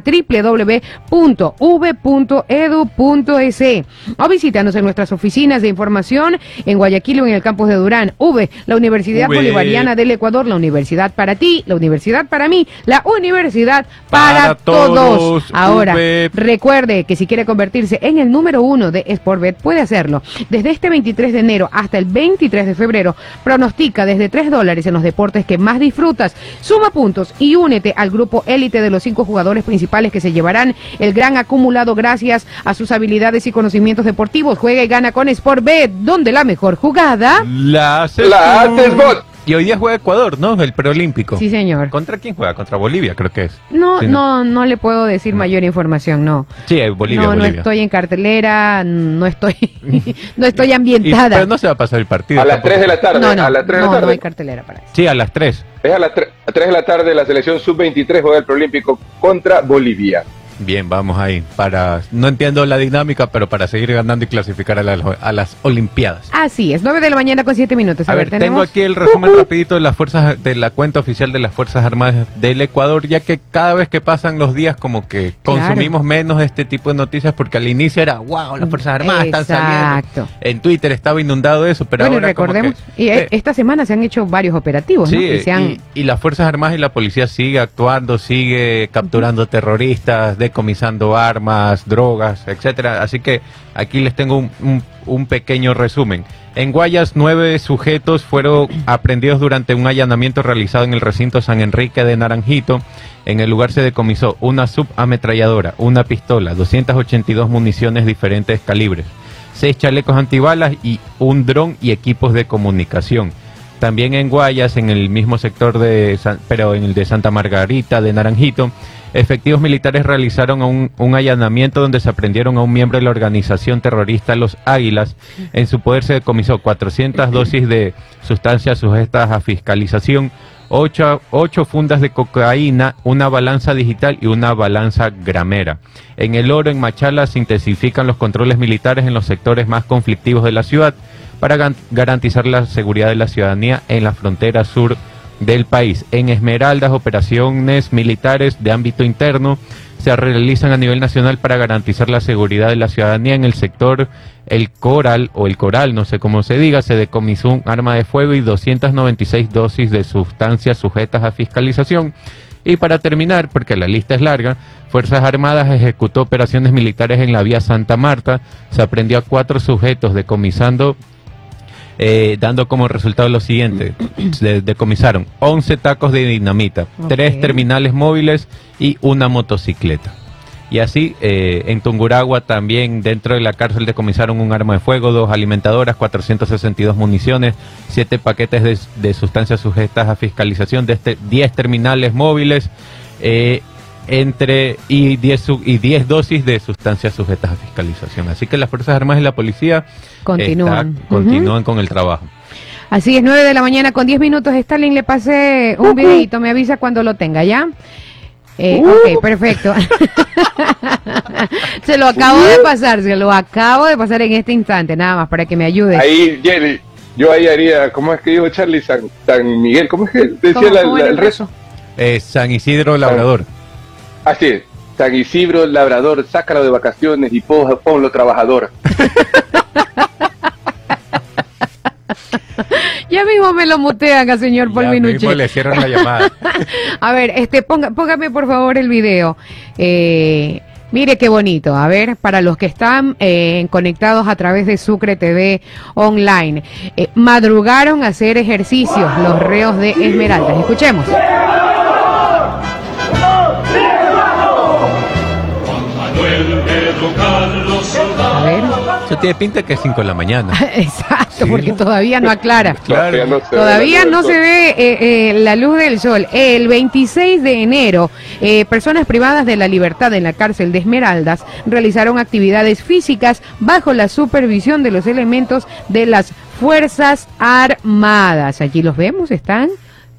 www.v.edu.es E o visítanos en nuestras oficinas de información en Guayaquil o en el campus de Durán. V, la Universidad V. Bolivariana del Ecuador, la universidad para ti, la universidad para mí, la universidad para, Para todos. todos, Ahora, V. recuerde que si quiere convertirse en el número uno de Sportbet, puede hacerlo. Desde este 23 de enero hasta el 23 de febrero, pronostica desde 3 dólares en los deportes que más disfrutas. Suma puntos y únete al grupo élite de los cinco jugadores principales que se llevarán el gran acumulado gracias a sus habilidades y conocimientos deportivos. Juega y gana con Sportbet, donde la mejor jugada. La haces La haces vos. Y hoy día juega Ecuador, ¿no? El preolímpico. Sí, señor. ¿Contra quién juega? Contra Bolivia, creo que es. No, Sí, no, no le puedo decir mayor información, no. Sí, Bolivia, no, no Bolivia. estoy en cartelera, no estoy, <laughs> no estoy Y- ambientada. pero no se va a pasar el partido. A las tampoco. 3 de la tarde. no, no, a las 3 de no, la no tarde. hay cartelera para eso. Sí, a las 3. Es a las 3, a 3 de la tarde la selección sub-23 juega el Prolímpico contra Bolivia. Bien, vamos ahí. Para, no entiendo la dinámica, pero para seguir ganando y clasificar a, las- a las Olimpiadas. Así es, 9 de la mañana con 7 minutos. A ver, tengo tenemos. aquí el resumen rapidito de las fuerzas de la cuenta oficial de las Fuerzas Armadas del Ecuador, ya que cada vez que pasan los días como que Claro. consumimos menos este tipo de noticias porque al inicio era, wow, las Fuerzas Armadas están saliendo. Exacto. En Twitter estaba inundado eso, pero bueno, ahora como recordemos, que- y eh, eh, esta semana se han hecho varios operativos, ¿no? Y se han- y, y las Fuerzas Armadas y la policía sigue actuando, sigue capturando terroristas, decomisando armas, drogas, etcétera. Así que aquí les tengo un, pequeño resumen. En Guayas, nueve sujetos fueron aprendidos durante un allanamiento realizado en el recinto San Enrique de Naranjito. En el lugar se decomisó una subametralladora, una pistola, 282 municiones diferentes calibres, seis chalecos antibalas y un dron y equipos de comunicación. También en Guayas, en el mismo sector de, San- pero en el de Santa Margarita, de Naranjito, efectivos militares realizaron un, un allanamiento donde se aprendieron a un miembro de la organización terrorista Los Águilas. En su poder se decomisó 400 dosis de sustancias sujetas a fiscalización, ocho, ocho fundas de cocaína, una balanza digital y una balanza gramera. En el oro, en Machala, se intensifican los controles militares en los sectores más conflictivos de la ciudad para garantizar la seguridad de la ciudadanía en la frontera sur del país. En Esmeraldas, operaciones militares de ámbito interno se realizan a nivel nacional para garantizar la seguridad de la ciudadanía en el sector El Coral o El Coral, no sé cómo se diga, se decomisó un arma de fuego y 296 dosis de sustancias sujetas a fiscalización. Y para terminar, porque la lista es larga, Fuerzas Armadas ejecutó operaciones militares en la vía Santa Marta, se aprendió a cuatro sujetos decomisando eh, dando como resultado lo siguiente, decomisaron 11 tacos de dinamita, Ok. tres terminales móviles y una motocicleta. Y así, eh, en Tunguragua también dentro de la cárcel decomisaron un arma de fuego, dos alimentadoras, 462 municiones, siete paquetes de, de sustancias sujetas a fiscalización, de este, 10 terminales móviles, eh, entre y 10, su- y 10 dosis de sustancias sujetas a fiscalización. Así que las Fuerzas Armadas y la policía Continúan. está- continúan con el trabajo. Así es, 9 de la mañana con 10 minutos. Stalin, le pasé un videito, me avisa cuando lo tenga, ¿ya? Eh, Ok, perfecto. <laughs> se lo acabo de pasar, se lo acabo de pasar en este instante, nada más para que me ayude. Ahí, Jenny, yo ahí haría, ¿cómo es que dijo Charlie? San, San Miguel, ¿cómo es que decía ¿Cómo- la- cómo la- era el rezo? Eh, San Isidro Labrador. Así es. San Isidro, labrador, sácalo de vacaciones y pon- ponlo trabajador. <laughs> Ya mismo me lo mutean a señor Paul Ya Minucci. mismo le hicieron la llamada. <laughs> A ver, este, ponga, póngame por favor el video. Eh, mire qué bonito. A ver, para los que están eh, conectados a través de Sucre TV online. Eh, madrugaron a hacer ejercicios los reos de Esmeraldas. Escuchemos. Tiene pinta que es 5 de la mañana. <laughs> Exacto, Sí. porque todavía no aclara. Claro. Todavía no se ve Todavía la luz no del se sol. ve eh, eh, la luz del sol. El 26 de enero, eh, personas privadas de la libertad en la cárcel de Esmeraldas realizaron actividades físicas bajo la supervisión de los elementos de las Fuerzas Armadas. Allí los vemos, están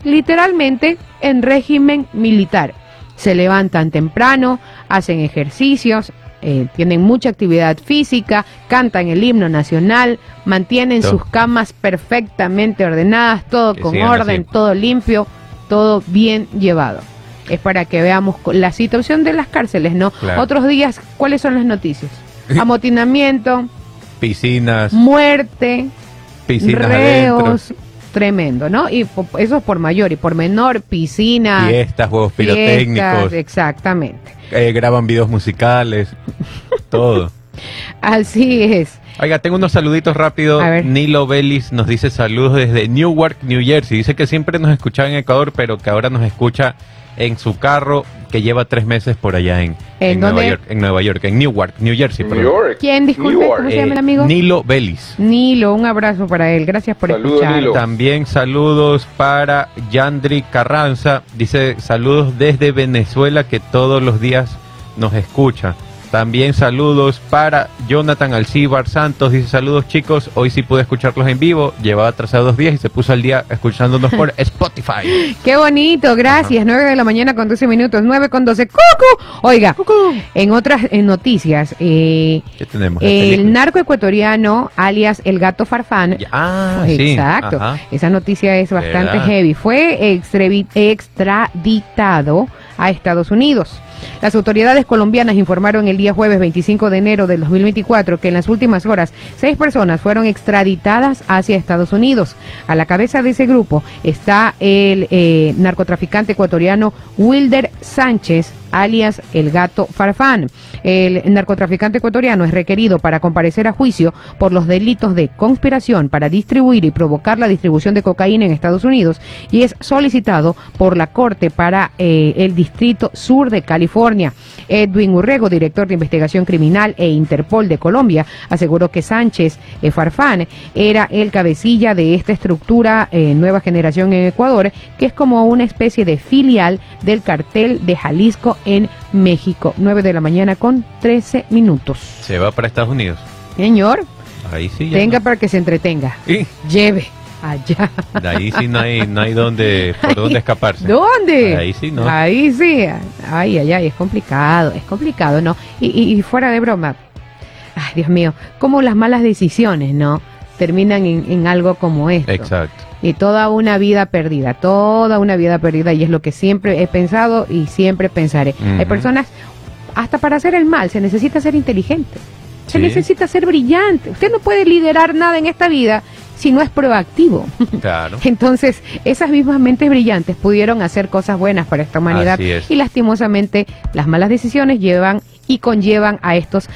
literalmente en régimen militar. Se levantan temprano, hacen ejercicios, eh, tienen mucha actividad física, cantan el himno nacional, mantienen Todo. sus camas perfectamente ordenadas, todo Que con orden, así. todo limpio, todo bien llevado. Es para que veamos la situación de las cárceles, ¿no? Claro. Otros días, ¿cuáles son las noticias? <laughs> Amotinamiento, Piscinas, muerte, piscinas adentro, reos, tremendo, ¿no? Y eso es por mayor y por menor, piscina, fiestas, juegos fiestas, pirotécnicos, exactamente. eh, graban videos musicales, todo. <laughs> Así es. Oiga, tengo unos saluditos rápidos. A ver. Nilo Bellis nos dice saludos desde Newark, New Jersey. Dice que siempre nos escuchaba en Ecuador, pero que ahora nos escucha en su carro que lleva tres meses por allá en, ¿En Nueva? York, en Nueva York, en Newark, New Jersey. New. York. ¿Quién? Disculpe, New York. ¿cómo se llama el Eh, amigo? Nilo Bellis. Nilo, un abrazo para él. Gracias por Saludos, escuchar. Nilo. También saludos para Yandri Carranza. Dice saludos desde Venezuela que todos los días nos escucha. También saludos para Jonathan Alcíbar Santos. Dice saludos chicos. Hoy sí pude escucharlos en vivo. Llevaba atrasado dos días y se puso al día escuchándonos por <laughs> Spotify. Qué bonito, gracias. 9 de la mañana con 12 minutos, 9 con 12. ¡Cucu! Oiga, en otras en noticias, eh, ¿Qué tenemos? el narco ecuatoriano, alias el gato Farfán, Ah. Exacto. Esa noticia es bastante ¿Verdad? heavy. Fue extraditado a Estados Unidos. Las autoridades colombianas informaron el día jueves 25 de enero del 2024 que en las últimas horas seis personas fueron extraditadas hacia Estados Unidos. A la cabeza de ese grupo está el eh, narcotraficante ecuatoriano Wilder Sánchez, alias el gato Farfán. El narcotraficante ecuatoriano es requerido para comparecer a juicio por los delitos de conspiración para distribuir y provocar la distribución de cocaína en Estados Unidos y es solicitado por la Corte para eh, el Distrito Sur de California. Edwin Urrego, director de investigación criminal e Interpol de Colombia, aseguró que Sánchez eh, Farfán era el cabecilla de esta estructura eh, Nueva Generación en Ecuador, que es como una especie de filial del cartel de Jalisco en México. 9 de la mañana con 13 minutos. Se va para Estados Unidos. Señor, Ahí sí. ya no. para que se entretenga. Y Lleve allá. de ahí sí no hay, no hay dónde, por dónde escaparse. ¿Dónde? Ahí sí, ¿no? Ahí sí. Ay, ay, ay, es complicado, es complicado, ¿no? Y, y- y fuera de broma, ay, Dios mío, como las malas decisiones, ¿no? Terminan en, en algo como esto. Exacto. Y toda una vida perdida, toda una vida perdida, y es lo que siempre he pensado y siempre pensaré. Hay personas, hasta para hacer el mal, se necesita ser inteligente, se Sí. necesita ser brillante. Usted no puede liderar nada en esta vida si no es proactivo. <laughs> Claro. Entonces, esas mismas mentes brillantes pudieron hacer cosas buenas para esta humanidad y lastimosamente las malas decisiones llevan y conllevan a estos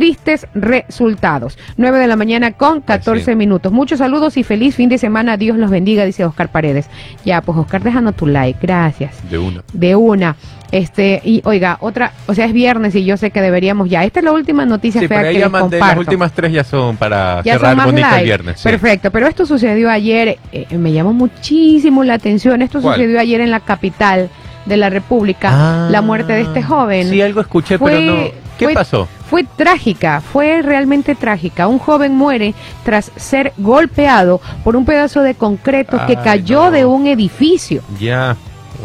tristes resultados. 9 de la mañana con 14 Así es. minutos. Muchos saludos y feliz fin de semana. Dios los bendiga, dice Oscar Paredes. Ya, pues Oscar, dejando tu like. Gracias. De uno. De una. Este, y oiga, otra, o sea, es viernes y yo sé que deberíamos ya. Esta es la última noticia Sí, fea pero que les mandé. Las comparto. últimas tres ya son para Ya cerrar son más bonito el viernes. sí. Perfecto, pero esto sucedió ayer, eh, me llamó muchísimo la atención, esto ¿Cuál? sucedió ayer en la capital de la República, Ah, la muerte de este joven. Sí, algo escuché, Fue- pero no. ¿Qué fue- pasó? Fue trágica, fue realmente trágica. Un joven muere tras ser golpeado por un pedazo de concreto que Ay, cayó no. de un edificio. Ya.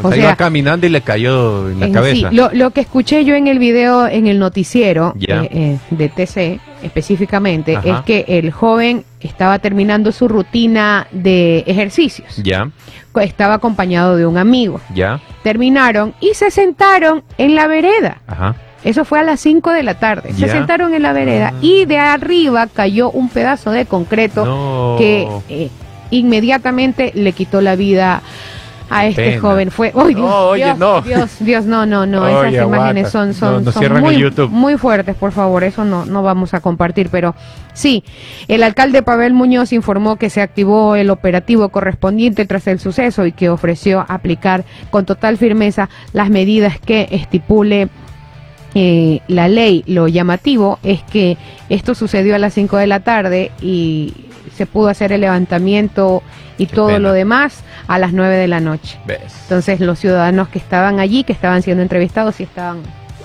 O, O sea, sea, iba caminando y le cayó en la En cabeza. sí, lo, lo que escuché yo en el video, en el noticiero Ya. eh, eh, de TC específicamente, Ajá. es que el joven estaba terminando su rutina de ejercicios. Ya, Estaba acompañado de un amigo. ya. Terminaron y se sentaron en la vereda. Ajá. Eso fue a las 5 de la tarde. Se sentaron en la vereda Ah. y de arriba cayó un pedazo de concreto No. que eh, inmediatamente le quitó la vida a este pena. joven. Fue, ¡Ay, Dios, No, oye, Dios, no. Dios, Dios, no, no, no, Oye, esas imágenes aguanta. son, son, No, nos son cierran muy, muy fuertes, por favor, eso no, no vamos a compartir, pero sí, el alcalde Pavel Muñoz informó que se activó el operativo correspondiente tras el suceso y que ofreció aplicar con total firmeza las medidas que estipule eh, la ley, lo llamativo es que esto sucedió a las 5 de la tarde y se pudo hacer el levantamiento y Qué todo pena. lo demás a las 9 de la noche. ¿Ves? Entonces los ciudadanos que estaban allí, que estaban siendo entrevistados, sí estaban,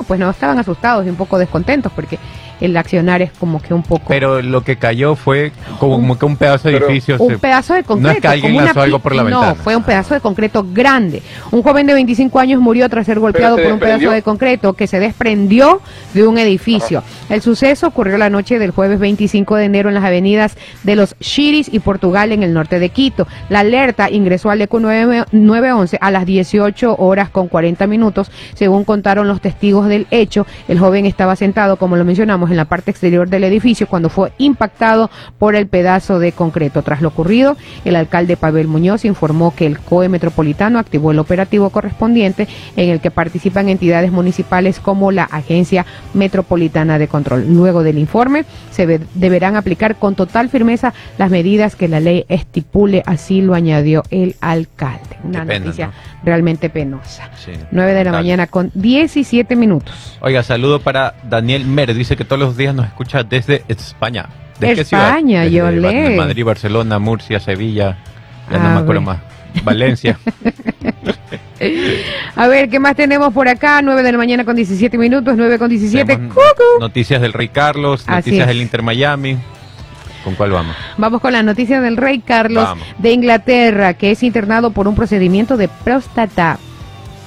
pues no, estaban asustados y un poco descontentos porque el accionar es como que un poco... Pero lo que cayó fue como, Un- como que un pedazo de edificio. un se- pedazo de concreto. No es que alguien como lanzó algo por la no, ventana. fue un pedazo de concreto grande. Un joven de 25 años murió tras ser golpeado se por un pedazo de concreto que se desprendió de un edificio. El suceso ocurrió la noche del jueves 25 de enero en las avenidas de los Chiris y Portugal en el norte de Quito. La alerta ingresó al ECO 9 911 a las 18 horas con 40 minutos, según contaron los testigos del hecho. El joven estaba sentado, como lo mencionamos, en la parte exterior del edificio cuando fue impactado por el pedazo de concreto. Tras lo ocurrido, el alcalde Pavel Muñoz informó que el COE metropolitano activó el operativo correspondiente en el que participan entidades municipales como la Agencia Metropolitana de Control. Luego del informe, se ve- deberán aplicar con total firmeza las medidas que la ley estipule, así lo añadió el alcalde. Una pena, noticia ¿no? realmente penosa. Sí, 9 de la mañana con 17 minutos. Oiga, saludo para Daniel Mer. Dice que todos los días nos escucha desde España. ¿De qué España, ciudad? yo Desde Ba- leo. Madrid, Barcelona, Murcia, Sevilla. Ya no A me acuerdo más. Valencia. <laughs> <laughs> A ver, ¿qué más tenemos por acá? 9 de la mañana con 17 minutos, 9 con 17. Tenemos ¡Cucu! Noticias del Rey Carlos, Así noticias es. del Inter Miami. ¿Con cuál vamos? Vamos con la noticia del rey Carlos Vamos. de Inglaterra, que es internado por un procedimiento de próstata.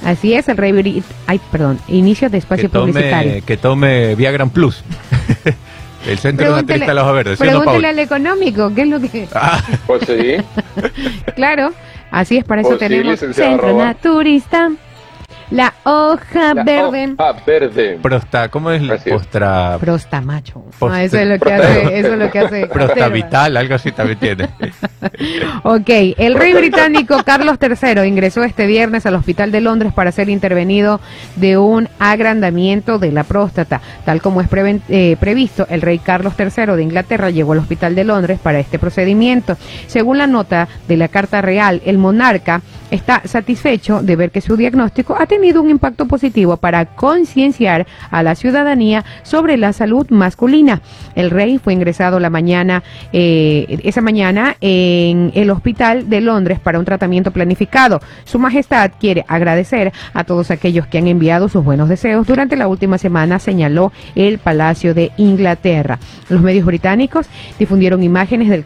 Así es, el rey... Ay, perdón, inicio de espacio que publicitario. tome, que tome Viagram Plus. <laughs> El centro de Pregúntele- naturista de los verdes. ¿sí o no, Pregúntele Paul? al económico, ¿qué es lo que...? Ah, Pues sí. <laughs> Claro, así es, para eso Pues sí, tenemos Centro Roa. Naturista. La hoja La verde. hoja verde. Prosta, ¿cómo es la postra? Prosta macho. Post- Ah, eso es lo que hace, eso es lo que hace. Prosta Caterva. vital, algo así también tiene. <laughs> Ok, el rey británico Carlos III ingresó este viernes al hospital de Londres para ser intervenido de un agrandamiento de la próstata. Tal como es preven- eh, previsto, el rey Carlos III de Inglaterra llegó al hospital de Londres para este procedimiento. Según la nota de la Carta Real, el monarca está satisfecho de ver que su diagnóstico ha tenido un impacto positivo para concienciar a la ciudadanía sobre la salud masculina. El rey fue ingresado la mañana, eh, esa mañana en el hospital de Londres para un tratamiento planificado. Su Majestad quiere agradecer a todos aquellos que han enviado sus buenos deseos durante la última semana, señaló el Palacio de Inglaterra. Los medios británicos difundieron imágenes del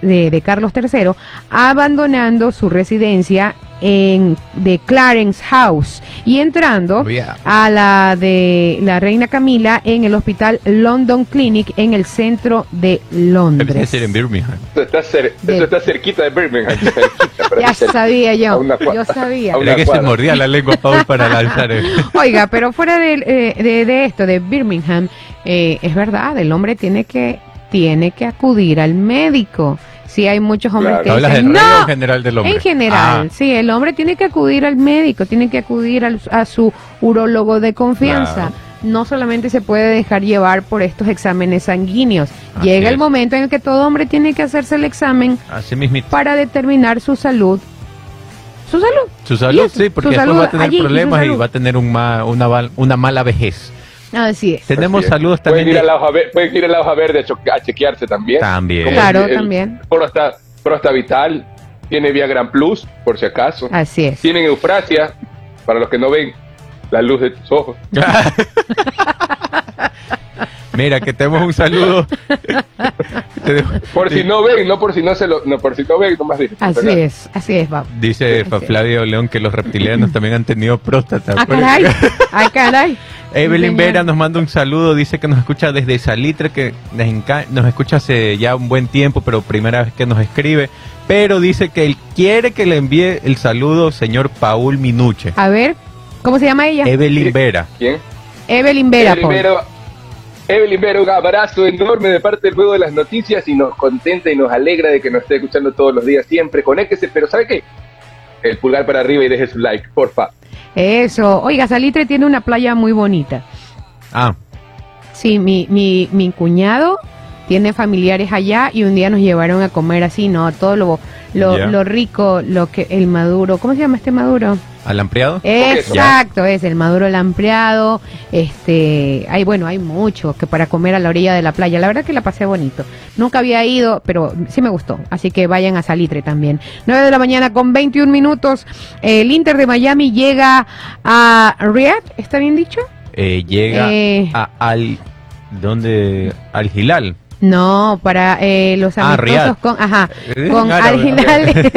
de, de Carlos III abandonando su residencia en de Clarence House y entrando Oh, yeah. a la de la reina Camila en el hospital London Clinic en el centro de Debe Londres. ser en Birmingham. Eso está, cer- De- eso está cerquita de Birmingham. cerquita, <laughs> Ya sabía yo, yo sabía. Era que se mordía la lengua Paul para lanzar el... <laughs> Oiga, pero fuera de, eh, de, de esto, de Birmingham, eh, es verdad, el hombre tiene que, tiene que acudir al médico. Si hay muchos hombres Claro. que ¿Hablas dicen, del rey o no, en general del hombre? En general, Ah, sí, el hombre tiene que acudir al médico, tiene que acudir al- a su urólogo de confianza. Claro. No solamente se puede dejar llevar por estos exámenes sanguíneos. Así Llega el momento en el que todo hombre tiene que hacerse el examen así para determinar su salud. Su salud. Su Y salud, sí, porque su después salud va a tener allí, problemas y va a tener un ma- una, una mala vejez. Así es. Tenemos Así es. saludos Pueden también ir, a de... la hoja ver- pueden ir a la hoja verde a, chequearse también. También. Como Claro, el- el también. Prosta, Prosta Vital, tiene Viagra Plus, por si acaso. Así es. Tienen Eufrasia, para los que no ven la luz de tus ojos. <laughs> Mira, que tenemos un saludo. <laughs> <laughs> Por si no ven, no por si no se lo, no por si no ven, nomás dice. Así es, así es, Bob. Dice Fa- Sí. Flavio León que los reptilianos también han tenido próstata. Ah, caray. <laughs> Ah, caray. <laughs> Evelyn Vera nos manda un saludo, dice que nos escucha desde Salitre, que nos, escucha hace ya un buen tiempo, pero primera vez que nos escribe. Pero dice que él quiere que le envíe el saludo señor Paul Minuche. A ver, ¿cómo se llama ella? Evelyn Vera. ¿Quién? Evelyn Vera, Evelyn Paul. Vera, Evelyn Vera, un abrazo enorme de parte del Juego de las Noticias y nos contenta y nos alegra de que nos esté escuchando todos los días siempre. Conéctese, pero ¿sabe qué? El pulgar para arriba y deje su like, porfa. Eso. Oiga, Salitre tiene una playa muy bonita. Ah, Sí, mi, mi, mi cuñado tiene familiares allá y un día nos llevaron a comer así, ¿no? Todo lo, lo, lo rico, lo que el maduro. ¿Cómo se llama este maduro? Al ampliado. Exacto, es el maduro lampreado. Este, hay bueno, hay mucho que para comer a la orilla de la playa. La verdad que la pasé bonito. Nunca había ido, pero sí me gustó. Así que vayan a Salitre también. 9 de la mañana con 21 minutos. El Inter de Miami llega a Riyadh, ¿está bien dicho? Eh, llega Eh. a, al... ¿Dónde? Al Gilal. No, para eh, los Ah, amistosos Riyadh. con, ajá, Eh, con. Al Hilal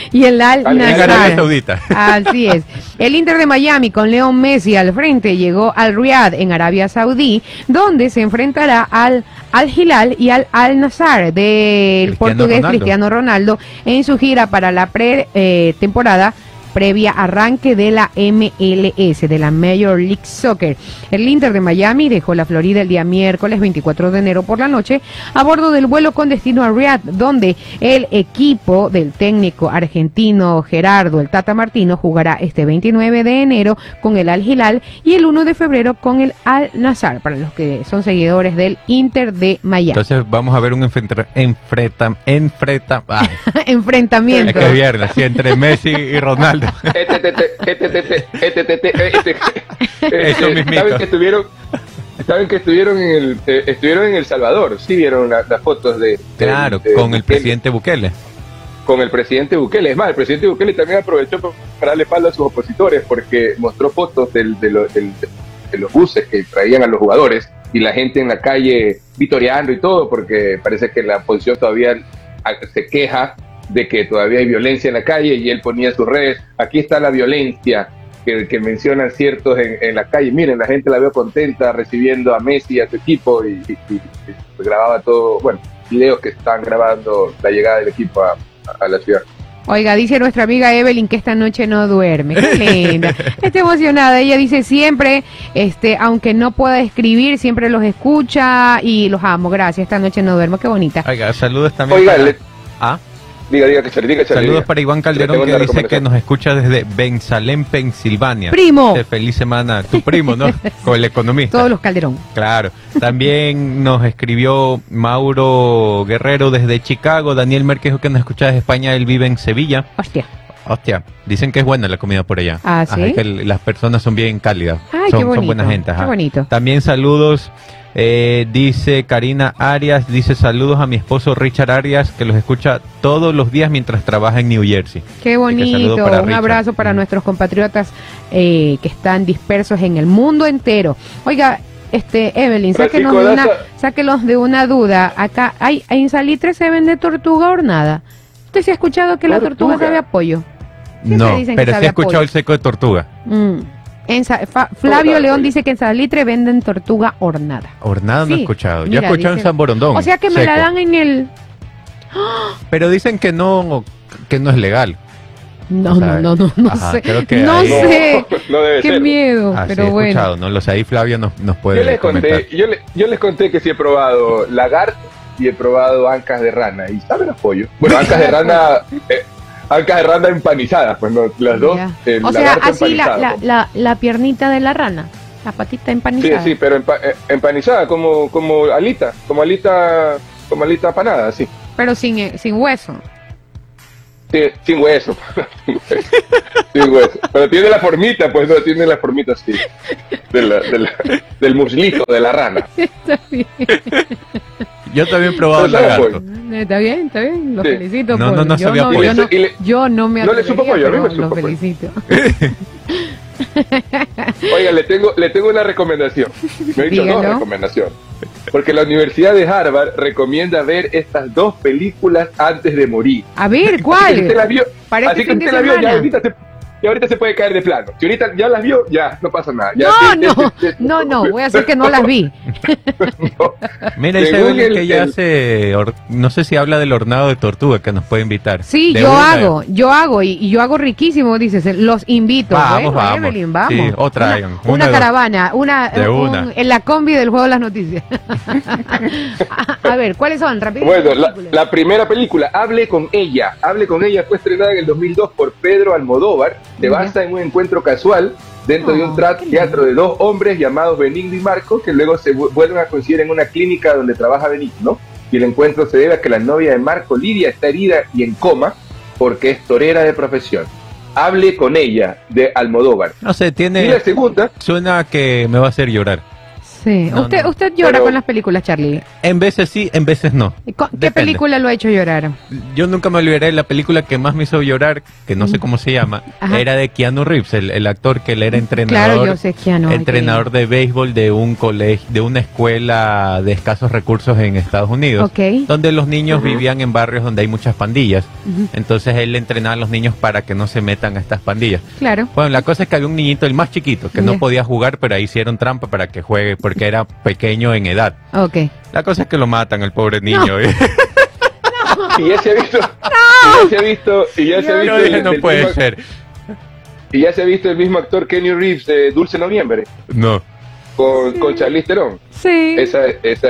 <laughs> y el Al Saudita. Así es. El Inter de Miami con León Messi al frente llegó al Riyadh en Arabia Saudí, donde se enfrentará al Al Hilal y al Al Nazar del Cristiano portugués Ronaldo. Cristiano Ronaldo en su gira para la pre-temporada previa arranque de la MLS, de la Major League Soccer. El Inter de Miami dejó la Florida el día miércoles 24 de enero por la noche a bordo del vuelo con destino a Riyadh, donde el equipo del técnico argentino Gerardo el Tata Martino jugará este 29 de enero con el Al Hilal y el 1 de febrero con el Al Nazar, para los que son seguidores del Inter de Miami. Entonces vamos a ver un enfrenta... enfrenta... enfrenta <laughs> Enfrentamiento. es que es viernes, sí, entre Messi y Ronaldo. Este, este, este, este, este, este, este, este. Eso mismito. Saben que estuvieron, saben que estuvieron en el, eh, estuvieron en El Salvador. Sí vieron la- las fotos de, de- Claro, de con el presidente Bukele. con el presidente Bukele. Es más, el presidente Bukele también aprovechó para darle palo a sus opositores porque mostró fotos del- de, lo- del- de los buses que traían a los jugadores y la gente en la calle vitoreando y todo, porque parece que la oposición todavía ah, se queja de que todavía hay violencia en la calle y él ponía en sus redes, aquí está la violencia que, que mencionan ciertos en, en la calle. Miren, la gente la veo contenta recibiendo a Messi y a su equipo y, y- y- y grababa todo, bueno, videos que estaban grabando la llegada del equipo a, a la ciudad. Oiga, dice nuestra amiga Evelyn que esta noche no duerme. Qué linda. <laughs> Está emocionada. Ella dice siempre, este, aunque no pueda escribir, siempre los escucha y los amo. Gracias. Esta noche no duermo. Qué bonita. Oiga, saludos también. Oiga, para- le- Ah, diga, diga, que Charlie, diga, Charlie, saludos diga. para Iván Calderón que dice que nos escucha desde Bensalem, Pensilvania. Primo. Feliz semana. Tu primo, ¿no? <laughs> Con el economista. Todos los Calderón. Claro. También nos escribió Mauro Guerrero desde Chicago. Daniel Márquez, que nos escucha desde España. Él vive en Sevilla. Hostia. Hostia, dicen que es buena la comida por allá. Ah, Ajá, ¿sí? es que el- las personas son bien cálidas. Ay, son, qué bonito. son buena gente. ajá. Qué bonito. También saludos, eh, dice Karina Arias, dice saludos a mi esposo Richard Arias, que los escucha todos los días mientras trabaja en New Jersey. Qué bonito. Un Richard. abrazo para Mm. nuestros compatriotas eh, que están dispersos en el mundo entero. Oiga, este Evelyn, sáquenos de una, sáquenos de una duda. Acá hay en Salitre se vende tortuga hornada. ¿Usted se ha escuchado que la tortuga Tortuga. sabe a pollo? No, dicen que pero sí he escuchado pollo. el seco de tortuga. Mm. En Flavio León dice que en Salitre venden tortuga hornada. Hornada no he escuchado. Yo he escuchado en San Borondón. O sea que me la dan en el... Pero dicen que no, que no es legal. No, no, no, no, no ajá, sé. creo que No ahí- sé. No, <laughs> no debe Qué ser. miedo, Así pero he bueno. escuchado, no lo sé. Ahí Flavio nos, nos puede Yo les comentar. conté, yo, le- yo les conté que sí he probado lagarto y he probado ancas de rana y saben a pollo. Bueno, <laughs> ancas de rana, eh, ancas de rana empanizadas, pues no, las dos. El O sea, así la, empanizado, la, pues. la, la piernita de la rana, la patita Sí, empanizada. sí, pero empa- eh, empanizada como como alita, como alita, como alita apanada, sí. Pero sin, eh, sin hueso. Sí, sin hueso. <laughs> sin hueso. Pero tiene la formita, pues no tiene la formita así. de la- de del muslito de la rana. <laughs> Está bien, Yo también he probado lagarto. está bien, está bien. Lo Sí. felicito. No, por- no, no yo, sabía no, pollo. yo, no, le- yo no me no le supo pollo, a mí me supo pollo. felicito. <laughs> Oiga, le tengo, le tengo una recomendación. Me he dicho dos Dígalo. recomendaciones. Porque la Universidad de Harvard recomienda ver estas dos películas antes de morir. A ver, Así que ¿cuál? usted las vio, este así que usted las vio, ya semana. ahorita se, ya ahorita se puede caer de plano. Si ahorita ya las vio, ya no pasa nada. Ya, No, te- te- no, te- te- no, no, voy a hacer que no las vi. <laughs> no. Mira, Evelyn el- que ella el- hace, no sé si habla del hornado de tortuga que nos puede invitar. Sí, De yo una. hago, yo hago, y, y yo hago riquísimo, dices, los invito. Vamos, Bueno, vamos. Evelyn, vamos. Sí, o traigan, Una, una una caravana, una, de un- una. en la combi del juego de las noticias. <laughs> a, a ver, ¿cuáles son? Rápido. Bueno, la, la primera película, Hable con ella. Hable con ella fue estrenada en el 2002 por Pedro Almodóvar. Se basa en un encuentro casual dentro de un lindo. teatro de dos hombres llamados Benigno y Marco, que luego se vu- vuelven a coincidir en una clínica donde trabaja Benigno. Y el encuentro se debe a que la novia de Marco, Lidia, está herida y en coma porque es torera de profesión. Hable con ella, de Almodóvar. No sé, Y la tiene, segunda, suena que me va a hacer llorar. Sí. No, usted, no. usted llora Pero- con las películas, Charlie. En veces sí, en veces no. ¿Y co- ¿Qué Depende. película lo ha hecho llorar? Yo nunca me olvidaré de la película que más me hizo llorar, que no sé cómo se llama, Ajá. era de Keanu Reeves, el, el actor que él era entrenador. Claro, yo sé no. entrenador de béisbol de un colegio, de una escuela de escasos recursos en Estados Unidos, Ok. donde los niños Ujú. vivían en barrios donde hay muchas pandillas. Ujú, Entonces él entrenaba a los niños para que no se metan a estas pandillas. Claro. Bueno, la cosa es que había un niñito, el más chiquito, que no Ya. podía jugar, pero ahí hicieron trampa para que juegue, porque era pequeño en edad. Ok. La cosa es que lo matan, el pobre niño. ¿eh? <laughs> y ya se ha visto, y ya se ha visto, y ya se ha Yo visto, dije, el- no el puede mismo- ser. y ya se ha visto el mismo actor Kenny Reeves de Dulce Noviembre No. con, con Charlize Theron. Sí. Esa, esa,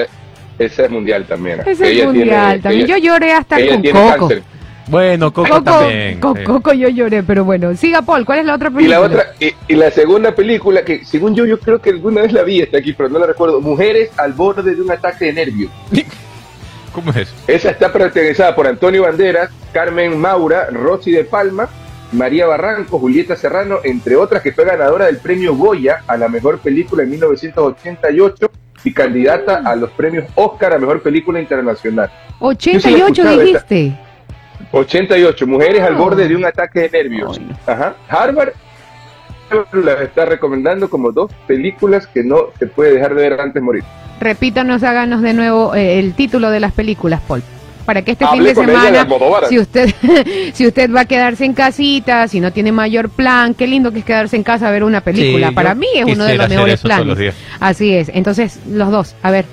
esa es mundial también. Ese es mundial tiene- también. ella- Yo lloré hasta ella con tiene Coco. cáncer. Bueno, Coco, Coco, también. sí. Coco yo lloré, pero bueno. Siga, Paul, ¿cuál es la otra Y película? la otra, y, y la segunda película que según yo, yo creo que alguna vez la vi hasta aquí, pero no la recuerdo. Mujeres al borde de un ataque de nervios. <laughs> ¿Cómo es eso? Esa está protagonizada por Antonio Banderas, Carmen Maura, Rosy de Palma, María Barranco, Julieta Serrano, entre otras, que fue ganadora del premio Goya a la mejor película en 1988 y candidata a los premios Oscar a mejor película internacional. Yo sí la he 88 escuchado, dijiste. 88, mujeres al Ah. borde de un ataque de nervios. Ajá. Harvard las está recomendando como dos películas que no se puede dejar de ver antes de morir. Repítanos, háganos de nuevo eh, el título de las películas, Paul. Para que este fin de semana, si usted, <laughs> si usted va a quedarse en casita, si no tiene mayor plan, qué lindo que es quedarse en casa a ver una película. Sí, Para mí es uno de los mejores los planes. Así es. Entonces, los dos. A ver,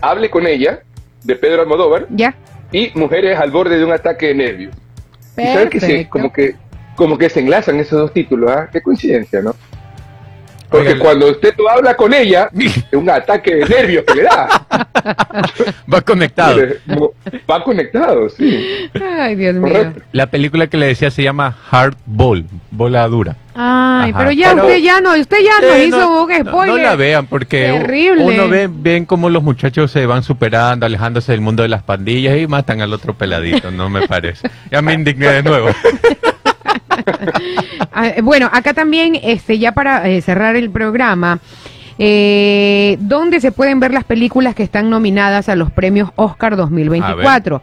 Hable con ella, de Pedro Almodóvar, ¿ya? Y Mujeres al borde de un ataque de nervios. Y sabes que Perfecto. como que como que se enlazan esos dos títulos, ¿ah? Qué coincidencia, ¿no? Porque Oiga, cuando usted tú habla con ella, es un ataque de nervios que le da. <laughs> Va conectado. Va conectado, sí. Ay, Dios mío. La película que le decía se llama Hard Ball, bola dura. Ay, Ajá. pero ya Pero- usted ya no, usted ya nos Eh, hizo no, un no- spoiler. No, la vean porque Terrible. uno ve ven cómo los muchachos se van superando, alejándose del mundo de las pandillas y matan al otro peladito, no me parece. Ya me indigné de nuevo. <laughs> <laughs> Ah, bueno, acá también, este, ya para eh, cerrar el programa, eh, ¿dónde se pueden ver las películas que están nominadas a los premios Oscar 2024?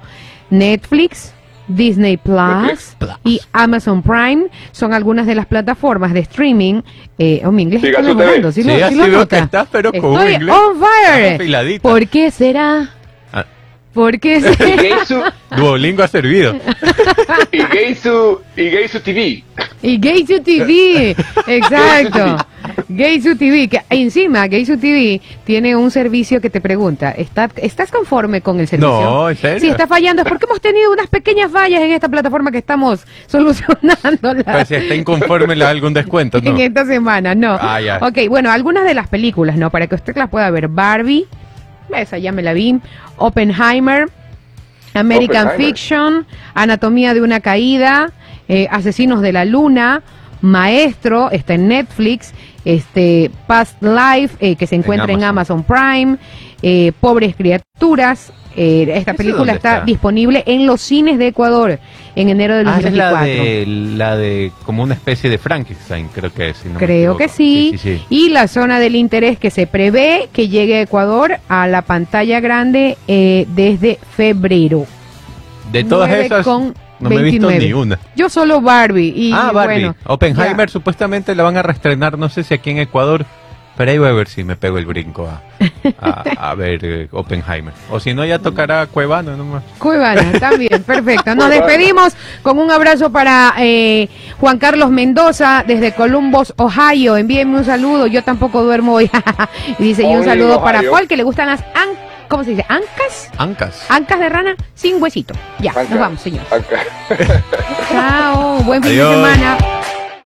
Netflix, Disney Plus y Amazon Prime son algunas de las plataformas de streaming. Eh, oh, mi inglés está su TV. mejorando, ¿sí, Sí, lo, sí lo veo nota? que estás, pero con un Estoy inglés on fire. ¿Por qué será? Ah, ¿Por qué Y? <laughs> Geisu, Duolingo ha servido. <laughs> y Geisu, y Geisu TV. Y Gaysu TV, exacto. Gaysu TV, que encima Gaysu TV tiene un servicio que te pregunta, ¿está- ¿estás conforme con el servicio? No, ¿en serio? Si está fallando es porque hemos tenido unas pequeñas fallas en esta plataforma que estamos solucionando Pues si está inconforme le da algún descuento, ¿no? en esta semana, no. Ah, ya. Ok, bueno, algunas de las películas, ¿no? Para que usted las pueda ver. Barbie, esa ya me la vi. Oppenheimer, American Oppenheimer. Fiction, Anatomía de una caída, eh, Asesinos de la Luna, Maestro, está en Netflix, este Past Life, eh, que se encuentra en Amazon, Prime, eh, Pobres Criaturas. Eh, esta ¿Ese película está, está? disponible en los cines de Ecuador en enero del Ah, es 2024. la de, la de como una especie de Frankenstein, creo que es. si no me Creo que sí. sí, sí. Y la zona del interés que se prevé que llegue a Ecuador a la pantalla grande eh, desde febrero. De todas 9 esas, con no me he visto 29. ni una. Yo solo Barbie. Y ah, Barbie. bueno, Oppenheimer ya. supuestamente la van a reestrenar, no sé si aquí en Ecuador, pero ahí voy a ver si me pego el brinco a, a, a <laughs> ver eh, Oppenheimer. O si no, ya tocará Cuevana nomás. Cuevana, también, perfecto. Nos despedimos con un abrazo para eh, Juan Carlos Mendoza desde Columbus, Ohio. Envíenme un saludo, yo tampoco duermo hoy. <laughs> y dice, y un saludo para. Paul que le gustan las an ¿cómo se dice? ¿Ancas? Ancas. Ancas de rana sin huesito. Ya, nos vamos, señor. acá. Chao, buen fin Adiós. de semana.